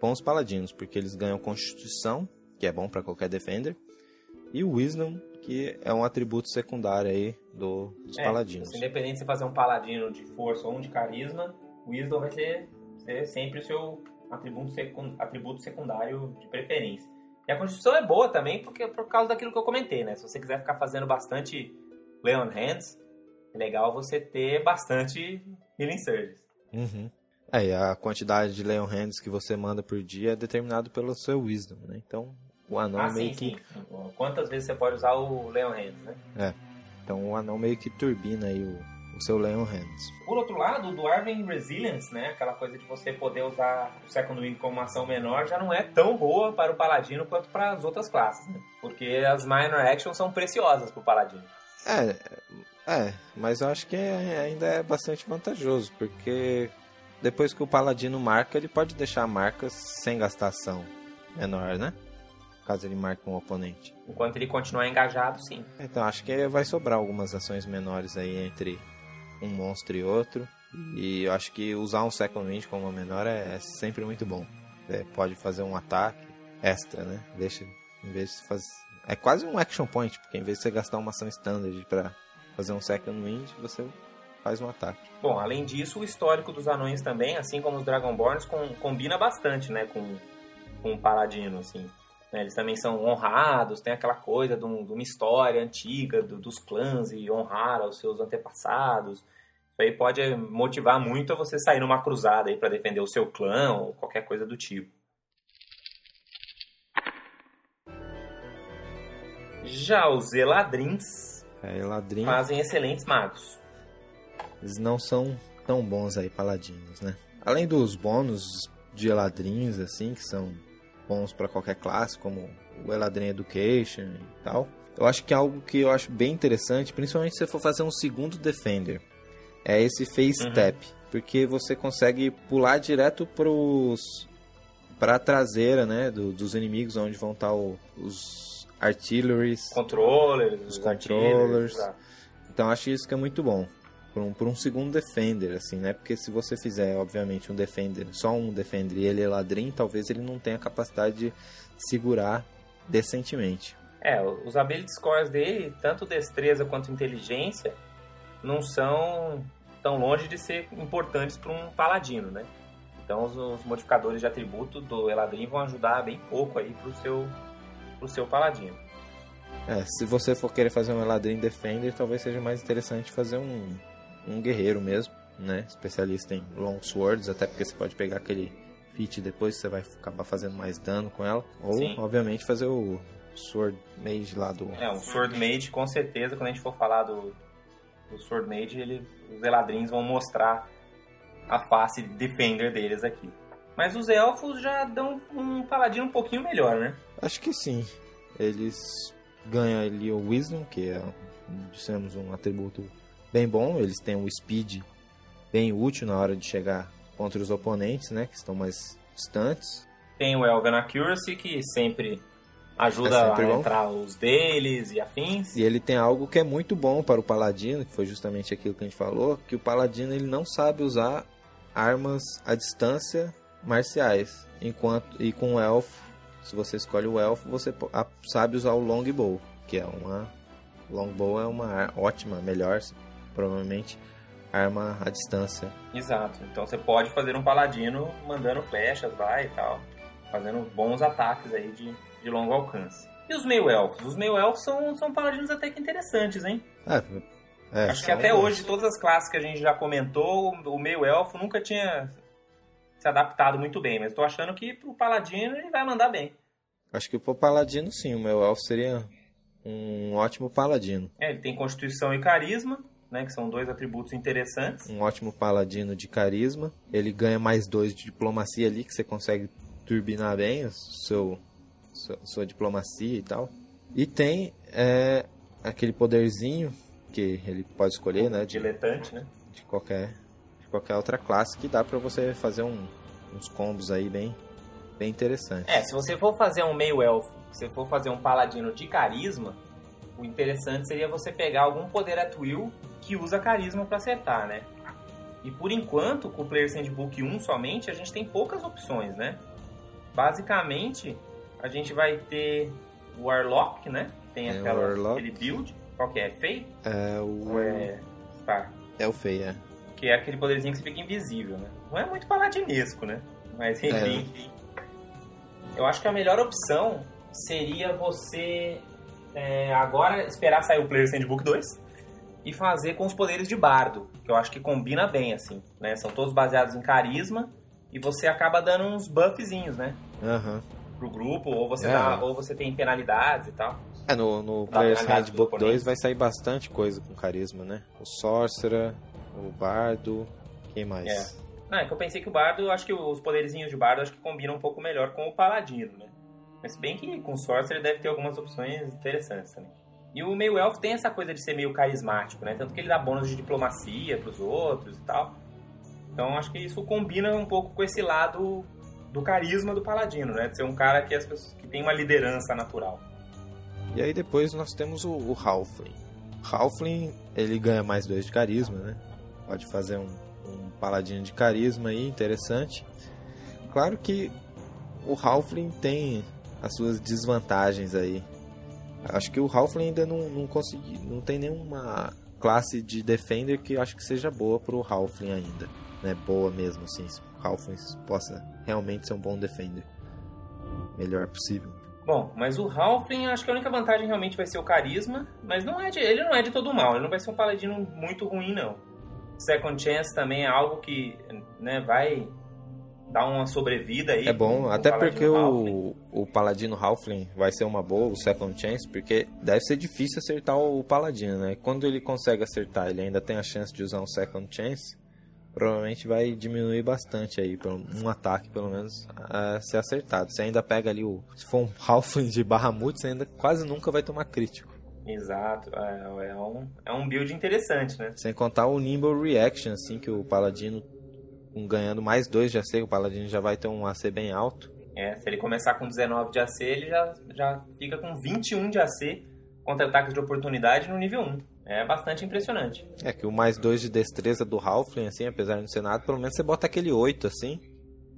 bons paladinos, porque eles ganham Constituição, que é bom para qualquer Defender, e o Wisdom, que é um atributo secundário aí do, dos é, paladinos. Independente de você fazer um paladino de força ou um de carisma, o Wisdom vai ser, ser sempre o seu atributo, secund, atributo secundário de preferência. E a constituição é boa também porque, por causa daquilo que eu comentei, né? Se você quiser ficar fazendo bastante lay on hands, é legal você ter bastante healing surges. Uhum. É, e a quantidade de Leon Hands que você manda por dia é determinado pelo seu Wisdom, né? Então, o anão ah, meio sim, que... sim. Quantas vezes você pode usar o Leon Hands, né? É. Então, o anão meio que turbina aí o, o seu Leon Hands. Por outro lado, o Dwarven Resilience, né? Aquela coisa de você poder usar o Second Wind como uma ação menor, já não é tão boa para o Paladino quanto para as outras classes, né? Porque as Minor Actions são preciosas para o Paladino. É, é, mas eu acho que é- ainda é bastante vantajoso, porque depois que o paladino marca, ele pode deixar marcas sem gastar ação menor, né? Caso ele marque um oponente. Enquanto ele continuar engajado, sim. Então acho que vai sobrar algumas ações menores aí entre um monstro e outro. E eu acho que usar um Second Wind como uma menor é, é sempre muito bom. Você pode fazer um ataque extra, né? Deixa, em vez de fazer... É quase um action point, porque em vez de você gastar uma ação standard pra fazer um Second Wind, você faz um ataque. Bom, além disso, o histórico dos anões também, assim como os Dragonborns, com, combina bastante, né, com, com o Paladino, assim. Né, Eles também são honrados, tem aquela coisa de, um- de uma história antiga do- dos clãs e honrar aos seus antepassados. Isso aí pode motivar muito a você sair numa cruzada aí para defender o seu clã ou qualquer coisa do tipo. Já os Eladrins É, fazem excelentes magos. eles não são tão bons aí, paladinos, né? Além dos bônus de Eladrins, assim, que são bons pra qualquer classe, como o Eladrin Education e tal. Eu acho que é algo que eu acho bem interessante, principalmente se você for fazer um segundo Defender, é esse Face Uhum. Step, porque você consegue pular direto pros para a traseira, né, do- dos inimigos, onde vão estar o- os artilleries, Controllers, Os controllers. Então acho isso que é muito bom. Por um, por um segundo defender, assim, né? Porque se você fizer, obviamente, um defender, só um defender e ele é ladrim, talvez ele não tenha capacidade de segurar decentemente. É, os ability scores dele, tanto destreza quanto inteligência, não são tão longe de ser importantes para um paladino, né? Então os, os modificadores de atributo do Eladrin vão ajudar bem pouco aí pro seu, pro seu paladino. É, se você for querer fazer um ladrim defender, talvez seja mais interessante fazer um, um guerreiro mesmo, né? Especialista em long swords, até porque você pode pegar aquele feat depois, você vai acabar fazendo mais dano com ela. Ou, Sim. obviamente, fazer o sword mage lá do... É, um Sword Mage, com certeza, quando a gente for falar do, do Sword Mage, ele, os Eladrins vão mostrar a face defender deles aqui. Mas os elfos já dão um paladino um pouquinho melhor, né? Acho que sim. Eles ganham ali o Wisdom, que é, dissemos, um atributo bem bom. Eles têm o Speed bem útil na hora de chegar contra os oponentes, né? Que estão mais distantes. Tem o Elven Accuracy, que sempre ajuda É sempre a bom. entrar os deles e afins. E ele tem algo que é muito bom para o Paladino, que foi justamente aquilo que a gente falou, que o Paladino ele não sabe usar armas à distância marciais. Enquanto e com o elfo, se você escolhe o elfo, você sabe usar o longbow, que é uma longbow é uma ótima, melhor, provavelmente arma à distância. Exato. Então você pode fazer um paladino mandando flechas lá e tal. Fazendo bons ataques aí de, de longo alcance. E os meio-elfos? Os meio-elfos são, são paladinos até que interessantes, hein? É, é, Acho que até bons. hoje, todas as classes que a gente já comentou, o meio-elfo nunca tinha se adaptado muito bem. Mas tô achando que pro paladino ele vai mandar bem. Acho que pro Paladino sim, o meu elfo seria um ótimo Paladino. É, ele tem constituição e carisma, né? Que são dois atributos interessantes. um ótimo paladino de carisma. Ele ganha mais dois de diplomacia ali, que você consegue turbinar bem o seu, sua, sua diplomacia e tal. E tem é, aquele poderzinho que ele pode escolher, né? De, Diletante, né? de qualquer, de qualquer outra classe, que dá pra você fazer um- uns combos aí bem, bem interessantes. É, se você for fazer um meio-elfo, se você for fazer um paladino de carisma, o interessante seria você pegar algum poder at will que usa carisma pra acertar, né? E por enquanto, com o Player Handbook 1 somente, a gente tem poucas opções, né? Basicamente, a gente vai ter o Warlock, né? Tem É, aquela, Warlock. aquele build. Qual que é? Fei? É o. É Star? É o feio, é. Que é aquele poderzinho que você fica invisível, né? Não é muito paladinesco, né? Mas enfim. Eu acho que a melhor opção seria você é, agora esperar sair o Player's Handbook 2 e fazer com os poderes de bardo, que eu acho que combina bem, assim, né? São todos baseados em carisma e você acaba dando uns buffzinhos, né? Aham. Pro grupo, ou você, É. dá, ou você tem penalidades e tal. É, no, no Player's Handbook pro 2 oponente. vai sair bastante coisa com carisma, né? O Sorcerer, o Bardo, quem mais? É. Não, é que eu pensei que o bardo, acho que os poderzinhos de bardo, acho que combinam um pouco melhor com o paladino, né? Mas bem que com Sorcerer deve ter algumas opções interessantes também. E o meio elfo tem essa coisa de ser meio carismático, né? Tanto que ele dá bônus de diplomacia pros outros e tal. Então acho que isso combina um pouco com esse lado do carisma do paladino, né? De ser um cara que, as pessoas, que tem uma liderança natural. E aí depois nós temos o, o Halfling. Halfling, ele ganha mais dois de carisma, né? Pode fazer um, um paladino de carisma aí, interessante. Claro que o Halfling tem as suas desvantagens aí. Acho que o Halfling ainda não, não consegui, não tem nenhuma classe de Defender que acho que seja boa pro Halfling ainda. Né? Boa mesmo, assim, se o Halfling possa realmente ser um bom Defender. Melhor possível. Bom, mas o Halfling, acho que a única vantagem realmente vai ser o carisma, mas não é de, ele não é de todo mal, ele não vai ser um paladino muito ruim, não. Second Chance também é algo que né, vai dar uma sobrevida aí. É bom, com- com até paladino porque Halfling. o, o Paladino Halfling vai ser uma boa, o Second Chance, porque deve ser difícil acertar o Paladino, né? Quando ele consegue acertar, ele ainda tem a chance de usar um Second Chance, provavelmente vai diminuir bastante aí, um ataque pelo menos, a ser acertado. Você ainda pega ali o... Se for um [laughs] Halfling de Bahamut, você ainda quase nunca vai tomar crítico. Exato, é, é um, é um build interessante, né? Sem contar o Nimble Reaction, assim, que o Paladino, com ganhando mais dois de AC, o Paladino já vai ter um AC bem alto. É, se ele começar com 19 de AC, ele já, já fica com 21 de AC contra ataques de oportunidade no nível 1. É bastante impressionante. É que o mais dois de destreza do Halfling, assim, apesar de não ser nada, pelo menos você bota aquele 8, assim,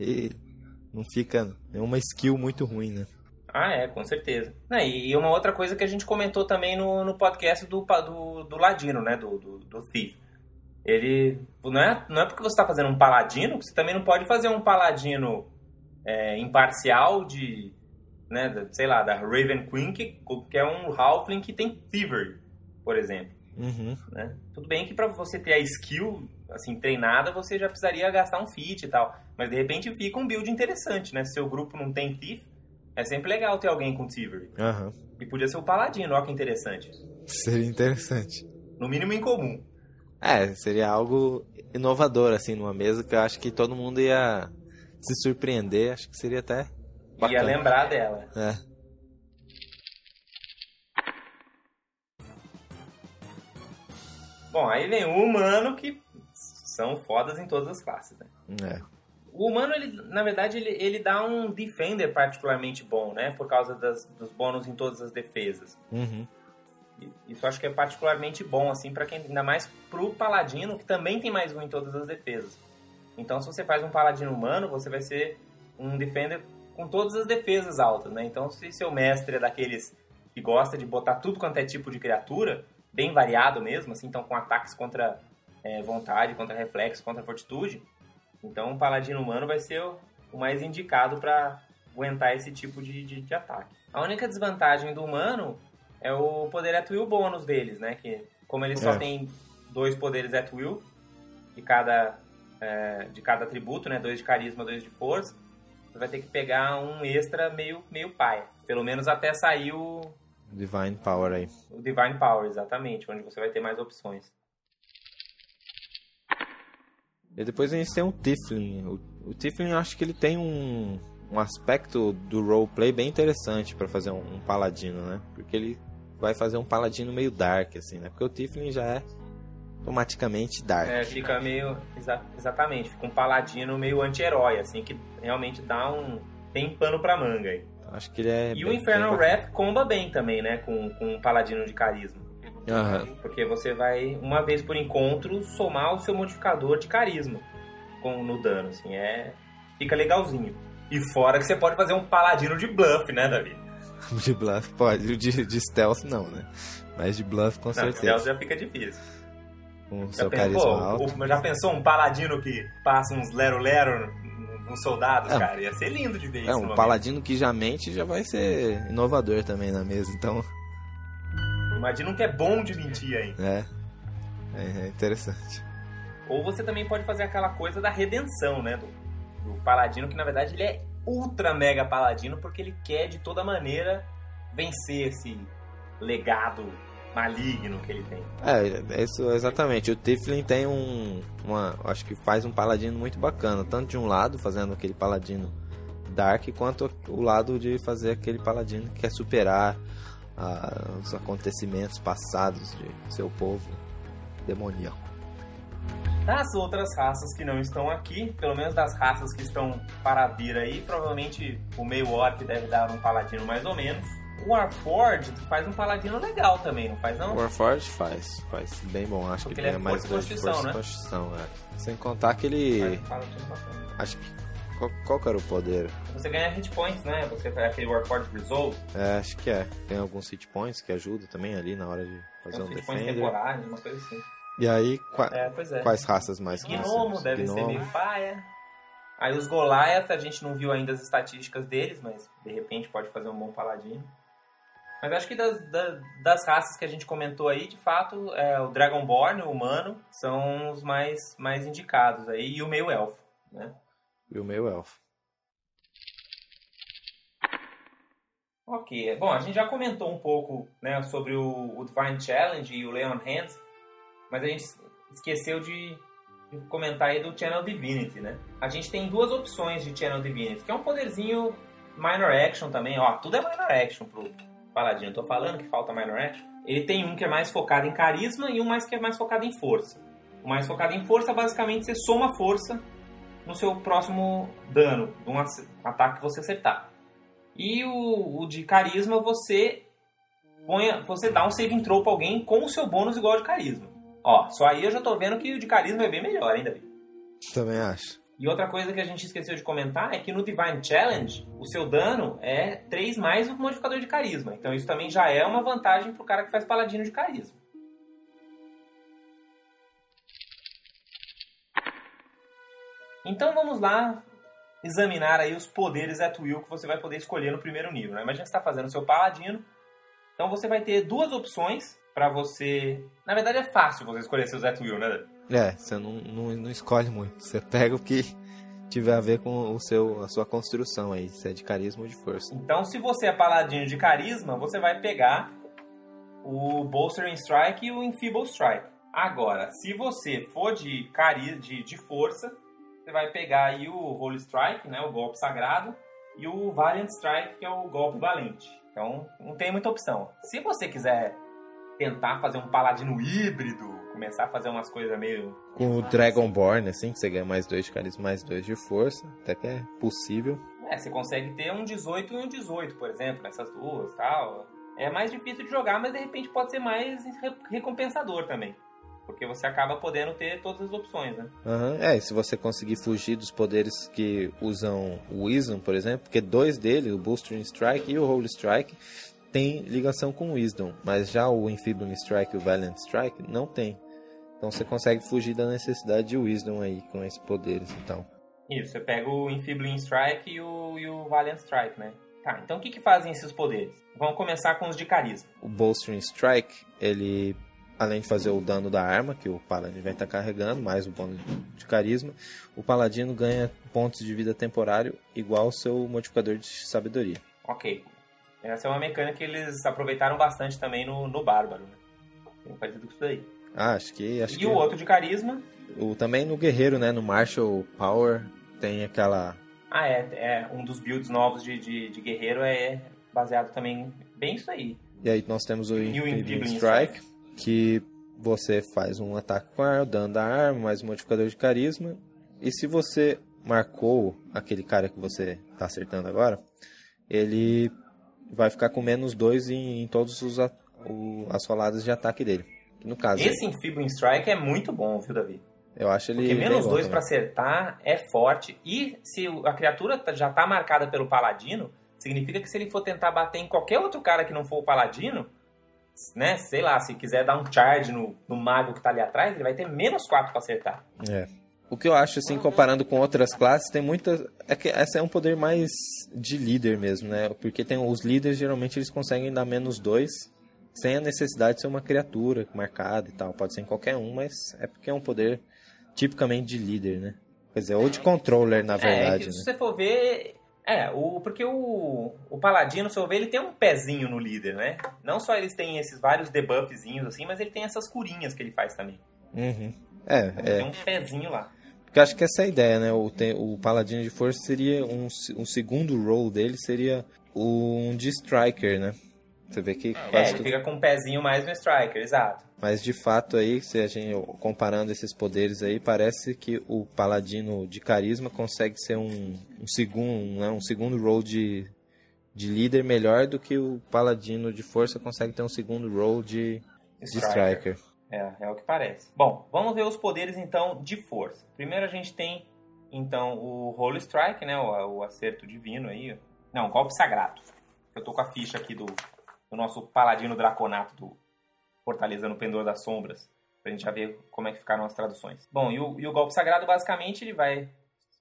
e não fica nenhuma skill muito ruim, né? Ah, é, com certeza. E uma outra coisa que a gente comentou também no, no podcast do, do, do Ladino, né? Do, do, do Thief. Ele. Não é, não é porque você está fazendo um paladino que você também não pode fazer um paladino é, imparcial de. Né, da- sei lá, da Raven Queen, que, que é um Halfling que tem Thievery, por exemplo. Uhum. né? Tudo bem que para você ter a skill assim treinada, você já precisaria gastar um feat e tal, mas de repente fica um build interessante, né? Se seu grupo não tem thief, é sempre legal ter alguém com thievery. Aham. E podia ser o paladino, ó que interessante. Seria interessante. No mínimo incomum. É, seria algo inovador, assim, numa mesa que eu acho que todo mundo ia se surpreender. Acho que seria até. Ia Bacana. lembrar dela. É. Bom, aí vem o humano que são fodas em todas as classes, né? É. O humano, ele, na verdade, ele, ele dá um defender particularmente bom, né? Por causa das, dos bônus em todas as defesas. Uhum. Isso acho que é particularmente bom, assim, para quem ainda mais pro paladino, que também tem mais um em todas as defesas. Então, se você faz um paladino humano, você vai ser um defender com todas as defesas altas, né? Então, se seu mestre é daqueles que gosta de botar tudo quanto é tipo de criatura, bem variado mesmo, assim, então com ataques contra é, vontade, contra reflexo, contra fortitude, então o paladino humano vai ser o, o mais indicado para aguentar esse tipo de, de, de ataque. A única desvantagem do humano é o poder at will bônus deles, né? Que como ele só É. tem dois poderes at will de cada, é, de cada atributo, né? Dois de carisma, dois de força, você vai ter que pegar um extra meio, meio paia. Pelo menos até sair o, Divine Power aí. o Divine Power, exatamente, onde você vai ter mais opções. E depois a gente tem o Tiflin. O, o Tiflin eu acho que ele tem um, um aspecto do roleplay bem interessante pra fazer um, um paladino, né? Porque ele vai fazer um paladino meio dark, assim, né? Porque o Tiflin já é automaticamente dark. É, fica meio. exa- exatamente, fica um paladino meio anti-herói, assim, que realmente dá um. tem pano pra manga aí. Então, acho que ele é. E bem- o Infernal Wrath comba bem também, né? Com, com um paladino de carisma. Aham. Porque você vai, uma vez por encontro, somar o seu modificador de carisma com, no dano, assim, é. Fica legalzinho. E fora que você pode fazer um paladino de bluff, né, Davi? [laughs] De bluff pode, o de, de stealth não, né? Mas de bluff com Não, certeza. stealth já fica difícil. Com Já seu pensou, carisma alto. o- já pensou um paladino que passa uns lero-lero uns soldados, É. cara. Ia ser lindo de ver É, isso. no um momento. paladino que já mente já vai ser inovador também na mesa, então Imagina um que é bom de mentir aí. é, é, é interessante. Ou você também pode fazer aquela coisa da redenção, né? Do, do paladino, que na verdade ele é ultra mega paladino, porque ele quer de toda maneira vencer esse legado maligno que ele tem. É, é isso exatamente. O Tiflin tem um, uma, acho que faz um paladino muito bacana, tanto de um lado fazendo aquele paladino dark, quanto o lado de fazer aquele paladino que quer superar ah, os acontecimentos passados de seu povo demoníaco. Das outras raças que não estão aqui, pelo menos das raças que estão para vir aí, provavelmente o meio orc deve dar um paladino mais ou menos. O Warforged faz um paladino legal também, não faz não? O Warforged faz, faz bem bom, acho Porque que ele é ganha mais força e dois de força né? constituição, é. Sem contar que ele. Acho que. Qual, qual que era o poder? Você ganha hit points, né? Você faz aquele Warforged Resolve, É, acho que é. Tem alguns hit points que ajudam também ali na hora de fazer tem um uns hit points defender. temporários, uma coisa assim. E aí, qua- É, é. quais raças mais que Gnomo deve ser Gnomo. meio paia. Aí os Goliath, a gente não viu ainda as estatísticas deles, mas de repente pode fazer um bom paladino. Mas acho que das, da- das raças que a gente comentou aí, de fato, é, o Dragonborn, o humano, são os mais, mais indicados aí, e o meio elfo, né? E o meio elfo. Ok, bom, a gente já comentou um pouco né, sobre o, o Divine Challenge e o Leon Hands, mas a gente esqueceu de, comentar aí do Channel Divinity, né? A gente tem duas opções de Channel Divinity, que é um poderzinho Minor Action também, ó, tudo é Minor Action pro Paladino, tô falando que falta Minor Action. Ele tem um que é mais focado em carisma e um mais que é mais focado em força. O mais focado em força, basicamente, você soma força no seu próximo dano, de um ataque que você acertar. E o, o de carisma você põe, você dá um saving throw pra alguém com o seu bônus igual de carisma. Ó, só aí eu já tô vendo que o de carisma é bem melhor, ainda bem. Também acho. E outra coisa que a gente esqueceu de comentar é que no Divine Challenge, o seu dano é 3 mais o modificador de carisma. Então isso também já é uma vantagem pro cara que faz paladino de carisma. Então vamos lá examinar aí os poderes at will que você vai poder escolher no primeiro nível. Né? Imagina que você está fazendo o seu paladino. Então você vai ter duas opções para você... Na verdade é fácil você escolher seus will, né? É, você não, não, não escolhe muito. Você pega o que tiver a ver com o seu, a sua construção aí, se é de carisma ou de força. Então, se você é paladino de carisma, você vai pegar o Bolstering Strike e o Enfeeble Strike. Agora, se você for de, cari de, de força, você vai pegar aí o Holy Strike, né, o golpe sagrado, e o Valiant Strike, que é o golpe valente. Então, não tem muita opção. Se você quiser tentar fazer um paladino híbrido, começar a fazer umas coisas meio Com o Dragonborn, assim, que você ganha mais dois de carisma, mais dois de força, até que é possível. É, você consegue ter um 18 e um 18, por exemplo, nessas duas tal. É mais difícil de jogar, mas de repente pode ser mais re- recompensador também. Porque você acaba podendo ter todas as opções, né? Aham, É, e se você conseguir fugir dos poderes que usam o Wisdom, por exemplo, porque dois dele, o Boostering Strike e o Holy Strike, tem ligação com o Wisdom, mas já o Enfeebling Strike e o Valiant Strike não tem. Então você consegue fugir da necessidade de Wisdom aí com esses poderes, então. Isso, você pega o Enfeebling Strike e o, e o Valiant Strike, né? Tá, então o que, que fazem esses poderes? Vamos começar com os de carisma. O Bolstering Strike, ele, além de fazer o dano da arma, que o Paladino vai estar carregando, mais o bônus de carisma, o Paladino ganha pontos de vida temporário igual ao seu modificador de sabedoria. Ok. Essa é uma mecânica que eles aproveitaram bastante também no, no Bárbaro, né? Tem parecido com isso daí. Ah, acho que. Acho e que o outro de carisma o- também no Guerreiro, né? No Martial Power tem aquela. Ah, é, é. Um dos builds novos de, de, de guerreiro é baseado também bem isso aí. E aí nós temos o Enfeebling Strike, que você faz um ataque com a- o dano da arma, mais um modificador de carisma. E se você marcou aquele cara que você tá acertando agora, ele vai ficar com menos dois em, em todos os a- o- as roladas de ataque dele. No caso, Esse Enfeebling Strike é muito bom, viu, Davi? eu acho ele. Porque menos bom dois também. pra acertar é forte. E se a criatura tá- já tá marcada pelo paladino, significa que se ele for tentar bater em qualquer outro cara que não for o paladino, né? Sei lá, se quiser dar um charge no, no mago que tá ali atrás, ele vai ter menos quatro pra acertar. É. o que eu acho, assim, comparando com outras classes, tem muitas. É que essa é um poder mais de líder mesmo, né? Porque tem os líderes, geralmente, eles conseguem dar menos dois sem a necessidade de ser uma criatura marcada e tal. Pode ser em qualquer um, mas é porque é um poder tipicamente de líder, né? Quer dizer, ou de controller, na verdade. É, que, se né? você for ver. É, o, porque o, o Paladino, se eu ver, ele tem um pezinho no líder, né? Não só eles têm esses vários debuffzinhos assim, mas ele tem essas curinhas que ele faz também. Uhum. É, Ele é. tem um pezinho lá. Porque acho que essa é a ideia, né? O, o Paladino de Força seria um, um segundo role dele seria um de Striker, né? Você vê que É, ele tudo- fica com um pezinho mais no Striker, exato. Mas de fato aí, se a gente comparando esses poderes aí, parece que o Paladino de Carisma consegue ser um, um segundo, né? um segundo role de, de líder melhor do que o Paladino de Força consegue ter um segundo role de, de Striker. É, é o que parece. Bom, vamos ver os poderes então de força. Primeiro a gente tem então o Holy Strike, né, o, o acerto divino aí. Não, golpe sagrado. Eu tô com a ficha aqui do, do nosso paladino draconato do Fortaleza no Pendor das Sombras, pra gente já ver como é que ficaram as traduções. Bom, e o, e o golpe sagrado basicamente ele vai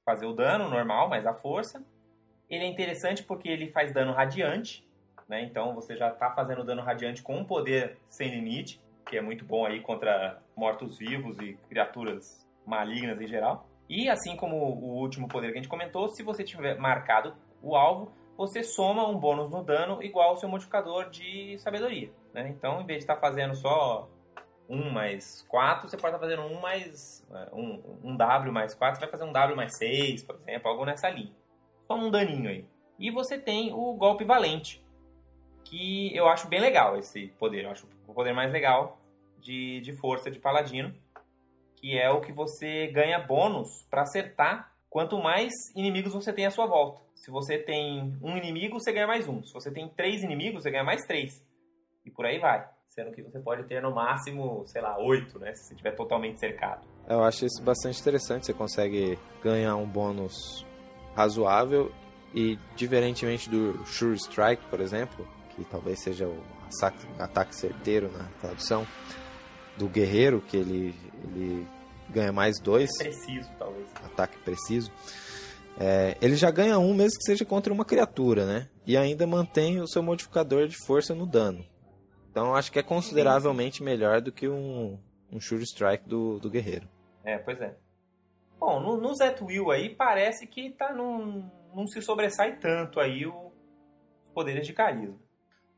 fazer o dano normal, mais a força. Ele é interessante porque ele faz dano radiante, né? Então você já tá fazendo dano radiante com um poder sem limite que é muito bom aí contra mortos-vivos e criaturas malignas em geral. E assim como o último poder que a gente comentou, se você tiver marcado o alvo, você soma um bônus no dano igual ao seu modificador de sabedoria. Né? Então, em vez de estar fazendo só 1 mais 4, você pode estar fazendo 1 mais. é, Um, um W mais 4, você vai fazer um W mais 6, por exemplo, algo nessa linha. Soma um daninho aí. E você tem o golpe valente, que eu acho bem legal esse poder. Eu acho o poder mais legal de, de força de paladino, que é o que você ganha bônus para acertar quanto mais inimigos você tem à sua volta. Se você tem um inimigo, você ganha mais um. Se você tem três inimigos, você ganha mais três. E por aí vai. Sendo que você pode ter no máximo, sei lá, oito, né? Se você estiver totalmente cercado. Eu acho isso bastante interessante. Você consegue ganhar um bônus razoável e, diferentemente do Sure Strike, por exemplo, que talvez seja o ataque, ataque certeiro na tradução, do guerreiro, que ele, ele ganha mais dois, Preciso, talvez. ataque preciso. É, ele já ganha um mesmo que seja contra uma criatura, né? E ainda mantém o seu modificador de força no dano. Então acho que é consideravelmente melhor do que um, um Sure Strike do, do guerreiro. É, pois é. Bom, no, no Zet Will aí parece que tá num, não se sobressai tanto aí o, os poderes de carisma.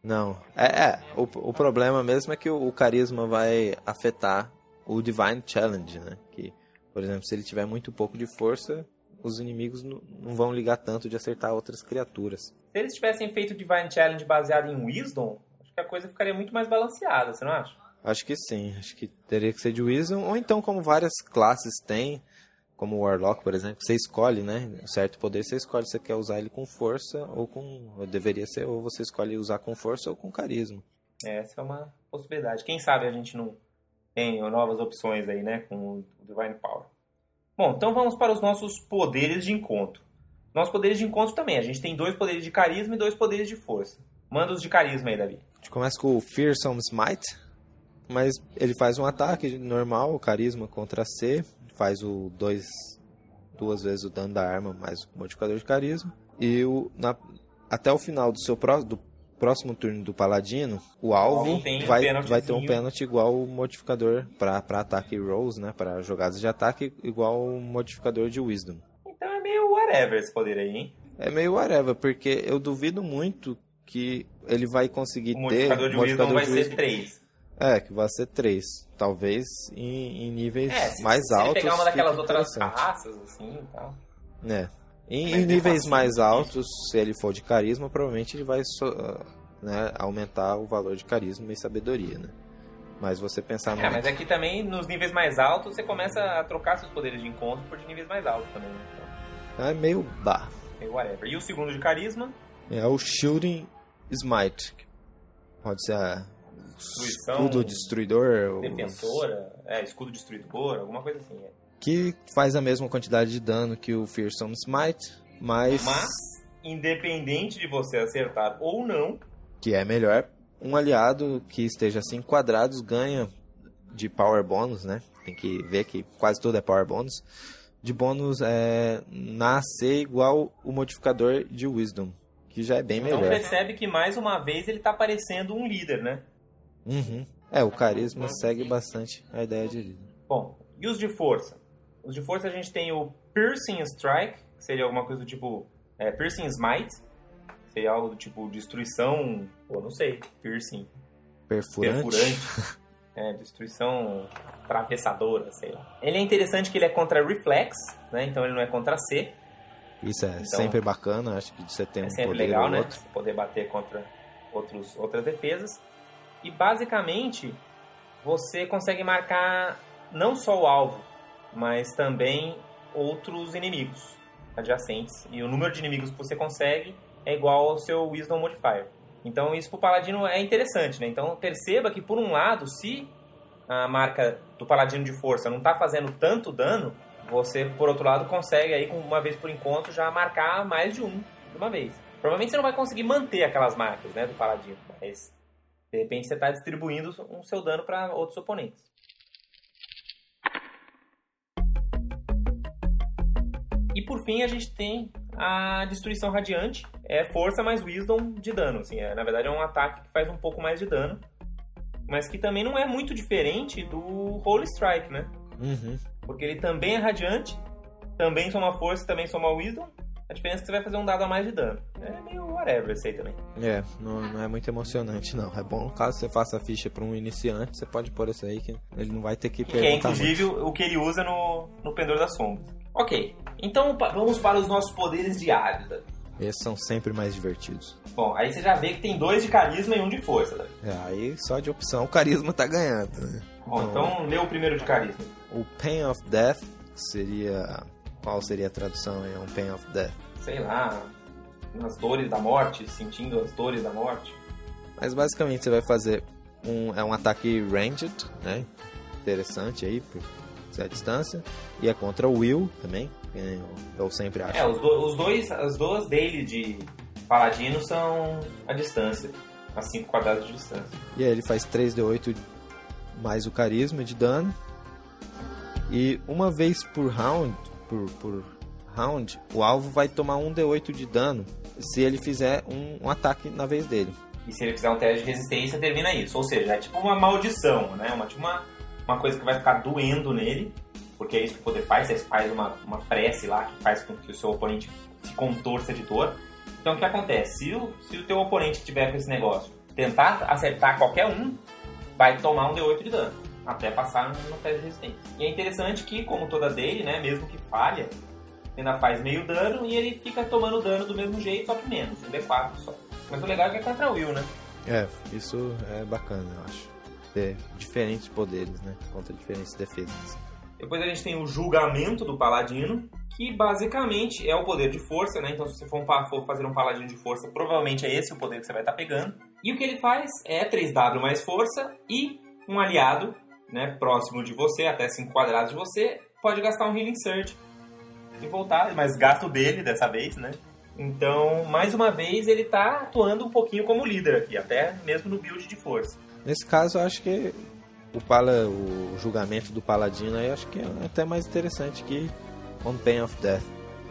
Não, é, é o, o problema mesmo é que o, o carisma vai afetar o Divine Challenge, né? Que, por exemplo, se ele tiver muito pouco de força, os inimigos não, vão ligar tanto de acertar outras criaturas. Se eles tivessem feito Divine Challenge baseado em Wisdom, acho que a coisa ficaria muito mais balanceada, você não acha? Acho que sim, acho que teria que ser de Wisdom, ou então como várias classes têm, como o Warlock, por exemplo, você escolhe, né? Um certo poder, você escolhe se você quer usar ele com força ou com. Ou deveria ser, ou você escolhe usar com força ou com carisma. Essa é uma possibilidade. Quem sabe a gente não tem novas opções aí, né, com o Divine Power. Bom, então vamos para os nossos poderes de encontro. Nossos poderes de encontro também. A gente tem dois poderes de carisma e dois poderes de força. Manda os de carisma aí, Davi. A gente começa com o Fearsome Smite, mas ele faz um ataque normal, carisma contra C, faz o dois, duas vezes o dano da arma mais o modificador de carisma. E o, na, até o final do seu pró, do próximo turno do paladino, o alvo vai, vai ter um pênalti igual o modificador para ataque rolls, né, para jogadas de ataque, igual o modificador de wisdom. Então é meio whatever esse poder aí, hein? É meio whatever, porque eu duvido muito que ele vai conseguir O ter modificador de Wisdom vai ser wisdom- 3. É, que vai ser 3. Talvez em, em níveis É, se, mais se altos. ele pegar uma daquelas outras raças, assim e tal. É. Em, em tem níveis mais difícil. altos, se ele for de carisma, provavelmente ele vai so- né, aumentar o valor de carisma e sabedoria, né? Mas você pensar no. É, mas aqui também, nos níveis mais altos, você começa a trocar seus poderes de encontro por de níveis mais altos também. né? Então, É meio bar. meio whatever. E o segundo de carisma, É o Shooting Smite. Pode ser a Destruição, escudo destruidor. ou- defensora, é, escudo destruidor, alguma coisa assim. é. Que faz a mesma quantidade de dano que o Fearsome Smite, mas, Mas, independente de você acertar ou não, que é melhor, um aliado que esteja assim quadrados ganha de power bônus, né? Tem que ver que quase tudo é power bônus. de bônus é na AC igual o modificador de Wisdom, que já é bem Então melhor. percebe que mais uma vez ele tá parecendo um líder, né? Uhum. É, o carisma segue bastante a ideia de líder. Bom, e os de força? Os de força a gente tem o Piercing Strike, que seria alguma coisa do tipo é, Piercing Smite, seria algo do tipo destruição, ou não sei, piercing, Perfurante. perfurante, [laughs] é, destruição atravessadora, sei lá. Ele é interessante que ele é contra Reflex, né? Então ele não é contra C, Isso é Então, sempre bacana, acho que você tem é um sempre poder legal, ou né? Você poder bater contra outros, outras defesas. E basicamente você consegue marcar não só o alvo, mas também outros inimigos adjacentes. E o número de inimigos que você consegue é igual ao seu Wisdom Modifier. Então isso pro Paladino é interessante, né? Então perceba que por um lado, se a marca do Paladino de Força não tá fazendo tanto dano, você por outro lado consegue aí com uma vez por encontro já marcar mais de um de uma vez. Provavelmente você não vai conseguir manter aquelas marcas, né, do Paladino, mas de repente você está distribuindo o seu dano para outros oponentes. E por fim a gente tem a destruição radiante, é força mais wisdom de dano, assim, é, na verdade é um ataque que faz um pouco mais de dano, mas que também não é muito diferente do Holy Strike, né? Uhum. Porque ele também é radiante, também soma força, também soma wisdom. A diferença é que você vai fazer um dado a mais de dano. É meio whatever esse aí também. É, não, não é muito emocionante, não. É bom caso você faça a ficha para um iniciante, você pode pôr isso aí que ele não vai ter que Que é perguntar inclusive muito. o que ele usa no, no Pendor das Sombras. Ok, então vamos para os nossos poderes diários. Davi. Esses são sempre mais divertidos. Bom, aí você já vê que tem dois de carisma e um de força. Davi. É, aí só de opção o carisma tá ganhando. Né? Bom, então lê o primeiro de carisma. O Pain of Death seria. Qual seria a tradução aí? Um Pain of Death. Sei lá, nas dores da morte, sentindo as dores da morte. Mas basicamente você vai fazer um. É um ataque ranged, né? Interessante aí, por ser a distância. E é contra o Will também. que eu, eu sempre acho. É, os, do- os dois, as duas dele de paladino são a distância, a 5 quadrados de distância. E aí ele faz 3d8 mais o carisma de dano. E uma vez por round, por, por round, o alvo vai tomar 1d8 de dano se ele fizer um, um ataque na vez dele. E se ele fizer um teste de resistência, termina isso. Ou seja, é tipo uma maldição, né? Uma, tipo uma, uma coisa que vai ficar doendo nele, porque é isso que o poder faz. Você faz uma, uma prece lá que faz com que o seu oponente se contorça de dor. Então o que acontece? Se o, se o teu oponente tiver com esse negócio, tentar acertar qualquer um, vai tomar um D8 de dano. Até passar no, teste de resistência. E é interessante que, como toda dele, né? Mesmo que falha, ainda faz meio dano e ele fica tomando dano do mesmo jeito, só que menos, um D4 só. Mas o legal é que é contra o Will, né? É, isso é bacana, eu acho. Ter diferentes poderes, né? Contra diferentes defesas. Depois a gente tem o julgamento do paladino, que basicamente é o poder de força, né? Então se você for, um for fazer um paladino de força, provavelmente é esse o poder que você vai estar pegando. E o que ele faz é 3W mais força e um aliado, né, próximo de você, até 5 quadrados de você, pode gastar um Healing Surge e voltar, mas gasto dele dessa vez, né? Então, mais uma vez, ele tá atuando um pouquinho como líder aqui, até mesmo no build de força. Nesse caso, eu acho que o, pala, o julgamento do paladino aí, acho que é até mais interessante que On Pain of Death.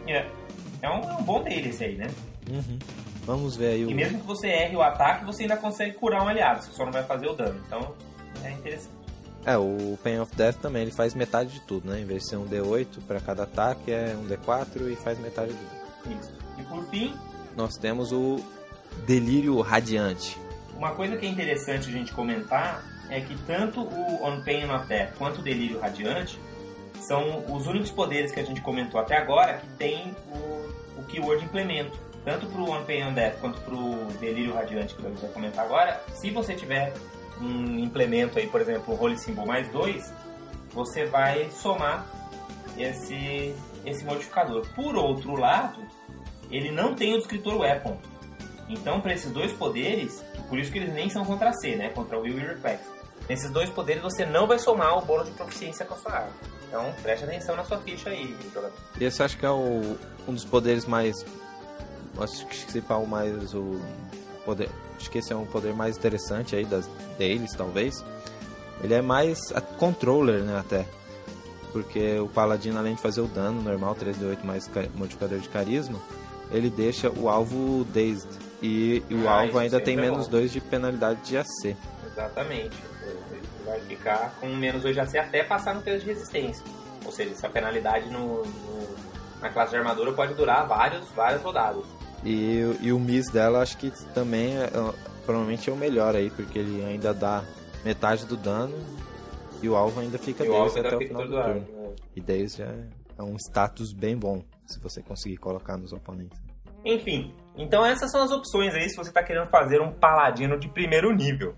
É, é um, é um bom dele esse aí, né? Uhum. Vamos ver aí o... E mesmo que você erre o ataque, você ainda consegue curar um aliado, você só não vai fazer o dano. Então, é interessante. É, o Pain of Death também, ele faz metade de tudo, né? Em vez de ser um D8 para cada ataque, é um D4 e faz metade de tudo. Isso. E por fim, Nós temos o Delírio Radiante. uma coisa que é interessante a gente comentar é que tanto o On Pain of Death quanto o Delírio Radiante são os únicos poderes que a gente comentou até agora que tem o, o keyword implemento. Tanto pro On Pain of Death quanto pro Delírio Radiante que a gente vai comentar agora, se você tiver um implemento aí, por exemplo, o Holy Symbol mais 2, você vai somar esse, esse modificador. Por outro lado, ele não tem o descritor Weapon. Então, para esses dois poderes, por isso que eles nem são contra C, né? Contra Will e Reflex. Nesses dois poderes você não vai somar o bônus de proficiência com a sua arma. Então, preste atenção na sua ficha aí, jogador. Esse acho que é o, um dos poderes mais. Acho que se pá, o mais. O poder, acho que esse é um poder mais interessante aí das deles, talvez. Ele é mais a controller, né? Até. porque o paladino, além de fazer o dano normal, 3d8 mais modificador de carisma, ele deixa o alvo dazed. E, e o ah, alvo ainda tem é menos 2 de penalidade de AC. Exatamente. Ele vai ficar com menos 2 de AC até passar no teste de resistência. Ou seja, essa penalidade no, no, na classe de armadura pode durar vários, várias rodadas. E, e o miss dela acho que também é, provavelmente é o melhor aí, porque ele ainda dá metade do dano e o alvo ainda fica 10 até o final do turno. Né? E 10 já é um status bem bom se você conseguir colocar nos oponentes. Enfim, então essas são as opções aí se você está querendo fazer um paladino de primeiro nível.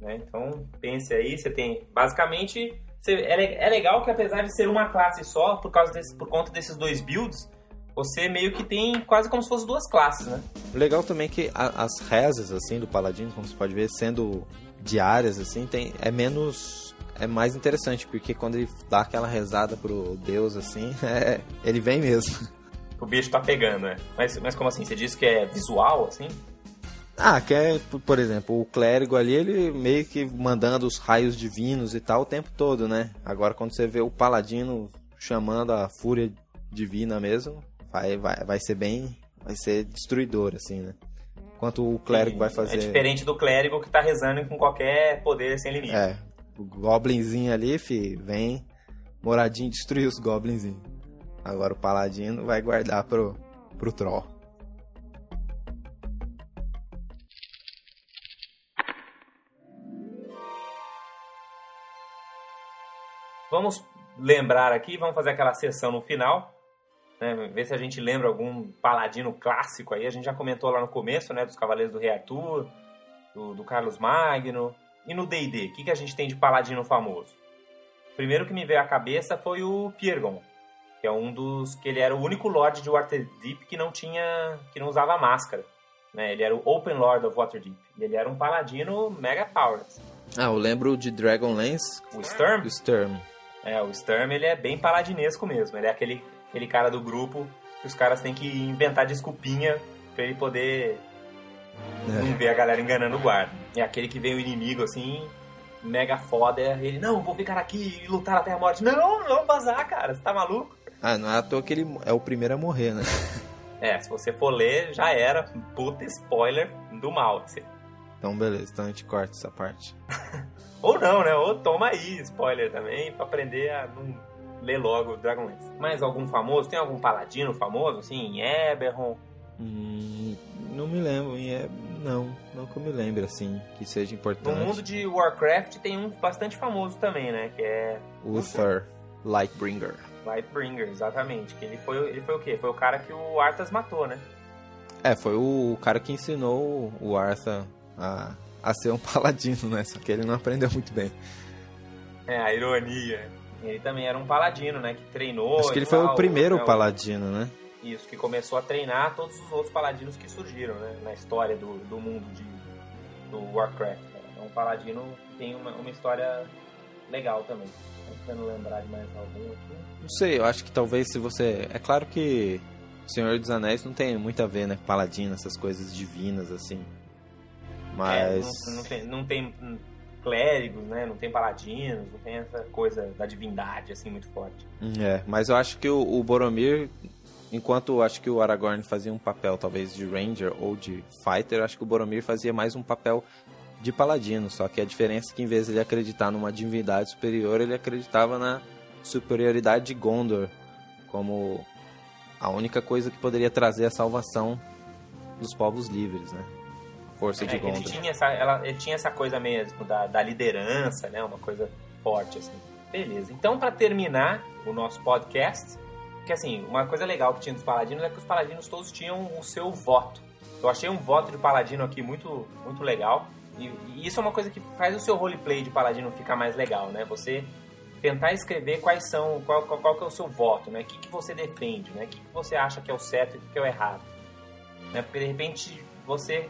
Né? Então pense aí, você tem basicamente é, é legal que apesar de ser uma classe só, por causa desse, por conta desses dois builds, você meio que tem quase como se fossem duas classes, né? Legal também que a, as rezas assim do paladino, como você pode ver, sendo diárias assim, tem é menos é mais interessante, porque quando ele dá aquela rezada pro deus assim, [laughs] é, ele vem mesmo. O bicho tá pegando, né? Mas, mas como assim? Você disse que é visual, assim? Ah, que é, por exemplo, o clérigo ali, ele meio que mandando os raios divinos e tal o tempo todo, né? Agora quando você vê o paladino chamando a fúria divina mesmo, vai, vai, vai ser bem. Vai ser destruidor, assim, né? Enquanto o clérigo Sim, vai fazer. É diferente do clérigo que tá rezando com qualquer poder sem limite. É. O goblinzinho ali, fi, vem moradinho destruir os goblinzinhos. Agora o paladino vai guardar pro, pro troll. Vamos lembrar aqui, vamos fazer aquela sessão no final, né, ver se a gente lembra algum paladino clássico aí. A gente já comentou lá no começo, né, dos Cavaleiros do Rei Arthur, do, do Carlos Magno. E no D&D, o que, que a gente tem de paladino famoso? O primeiro que me veio à cabeça foi o Piergon, que é um dos que ele era o único Lord de Waterdeep que não tinha, que não usava máscara. Né? Ele era o Open Lord of Waterdeep. E ele era um paladino mega powered. Ah, eu lembro de Dragonlance. O Sturm? O Sturm. É, o Sturm ele é bem paladinesco mesmo. Ele é aquele, aquele cara do grupo que os caras têm que inventar desculpinha pra ele poder é. não ver a galera enganando o guarda. É aquele que vem o inimigo assim, mega foda. Ele, não, vou ficar aqui e lutar até a morte. Não, não vazar, cara. Você tá maluco? Ah, não é à toa que ele é o primeiro a morrer, né? É, se você for ler, já era. Puta spoiler do mal. Então, beleza, então a gente corta essa parte. [laughs] Ou não, né? Ou toma aí spoiler também, pra aprender a não ler logo Dragonlance. Mais algum famoso? Tem algum paladino famoso, assim, em Eberron? Hum, não me lembro, em não, não que eu me lembre, assim, que seja importante. No mundo de Warcraft tem um bastante famoso também, né? Que é... Uther Lightbringer. Lightbringer, exatamente. Que ele foi, ele foi o quê? Foi o cara que o Arthas matou, né? É, foi o cara que ensinou o Arthas a a ser um [laughs] paladino, né? Só que ele não aprendeu muito bem. É, a ironia. Ele também era um paladino, né? Que treinou. Acho que ele foi o primeiro né, paladino, né? Isso, que começou a treinar todos os outros paladinos que surgiram, né? Na história do, do mundo de, do Warcraft. É um paladino que tem uma, uma história legal também. Tentando lembrar de mais algum aqui. Não sei, eu acho que talvez se você. É claro que Senhor dos Anéis não tem muito a ver, né? Paladino, essas coisas divinas, assim. Mas. É, não, não, tem, não tem clérigos, né? Não tem paladinos, não tem essa coisa da divindade, assim, muito forte. É, mas eu acho que o, o Boromir, enquanto acho que o Aragorn fazia um papel talvez de Ranger ou de Fighter, acho que o Boromir fazia mais um papel de paladino, só que a diferença é que em vez de ele acreditar numa divindade superior, ele acreditava na superioridade de Gondor como a única coisa que poderia trazer a salvação dos povos livres, né? Força é, de Gondor. Tinha, essa, ela, tinha essa coisa mesmo da, da liderança, né? Uma coisa forte, assim. Beleza. Então, para terminar o nosso podcast, que assim, uma coisa legal que tinha dos paladinos é que os paladinos todos tinham o seu voto. Eu achei um voto de paladino aqui muito, muito legal. E, e isso é uma coisa que faz o seu roleplay de paladino ficar mais legal, né? Você tentar escrever quais são, qual, qual, qual que é o seu voto, né? O que, que você defende, né? O que, que você acha que é o certo e o que é o errado. Né? Porque de repente você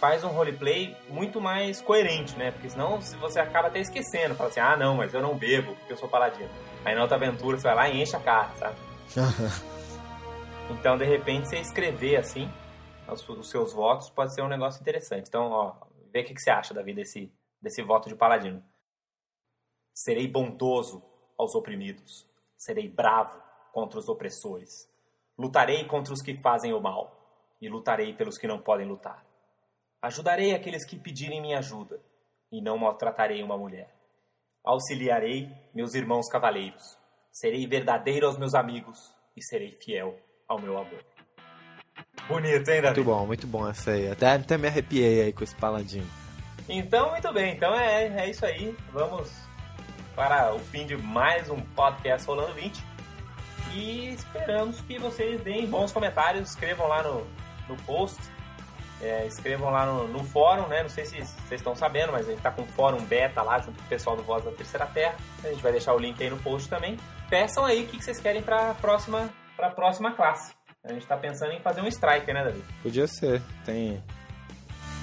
faz um roleplay muito mais coerente, né? Porque senão você acaba até esquecendo. Fala assim, ah, não, mas eu não bebo porque eu sou paladino. Aí na outra aventura você vai lá e enche a cara, sabe? [laughs] então, de repente, você escrever assim os, seus votos pode ser um negócio interessante. Então, ó, vê o que, você acha, Davi, desse, desse voto de paladino. Serei bondoso aos oprimidos. Serei bravo contra os opressores. Lutarei contra os que fazem o mal, e lutarei pelos que não podem lutar. Ajudarei aqueles que pedirem minha ajuda, e não maltratarei uma mulher. Auxiliarei meus irmãos cavaleiros. Serei verdadeiro aos meus amigos, e serei fiel ao meu amor. Bonito, hein, Davi? Muito bom, muito bom essa aí. Até, até me arrepiei aí com esse paladino. Então, muito bem. Então é, é isso aí. Vamos para o fim de mais um podcast Rolando 20. E esperamos que vocês deem bons comentários. Escrevam lá no, no post. É, escrevam lá no, no, fórum, né? Não sei se vocês estão sabendo, mas a gente tá com o fórum beta lá junto com o pessoal do Voz da Terceira Terra. A gente vai deixar o link aí no post também. Peçam aí o que vocês querem para a próxima, pra próxima classe. A gente tá pensando em fazer um Striker, né, David? Podia ser. Tem,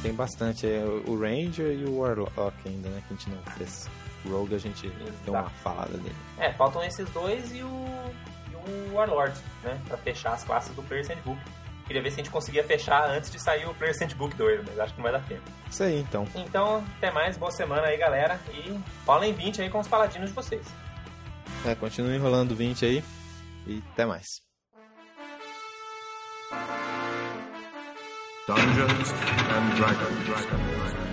tem bastante. É, o Ranger e o Warlock ainda, né? Que a gente não fez. Rogue a gente Exato. deu uma falada dele. É, faltam esses dois e o, e o Warlord, né? Pra fechar as classes do Player's Handbook. Queria ver se a gente conseguia fechar antes de sair o Player's Handbook 2, mas acho que não vai dar tempo. Isso aí, então. Então, até mais. Boa semana aí, galera. E falem 20 aí com os paladinos de vocês. É, continue enrolando 20 aí. E até mais. Dungeons and Dragons.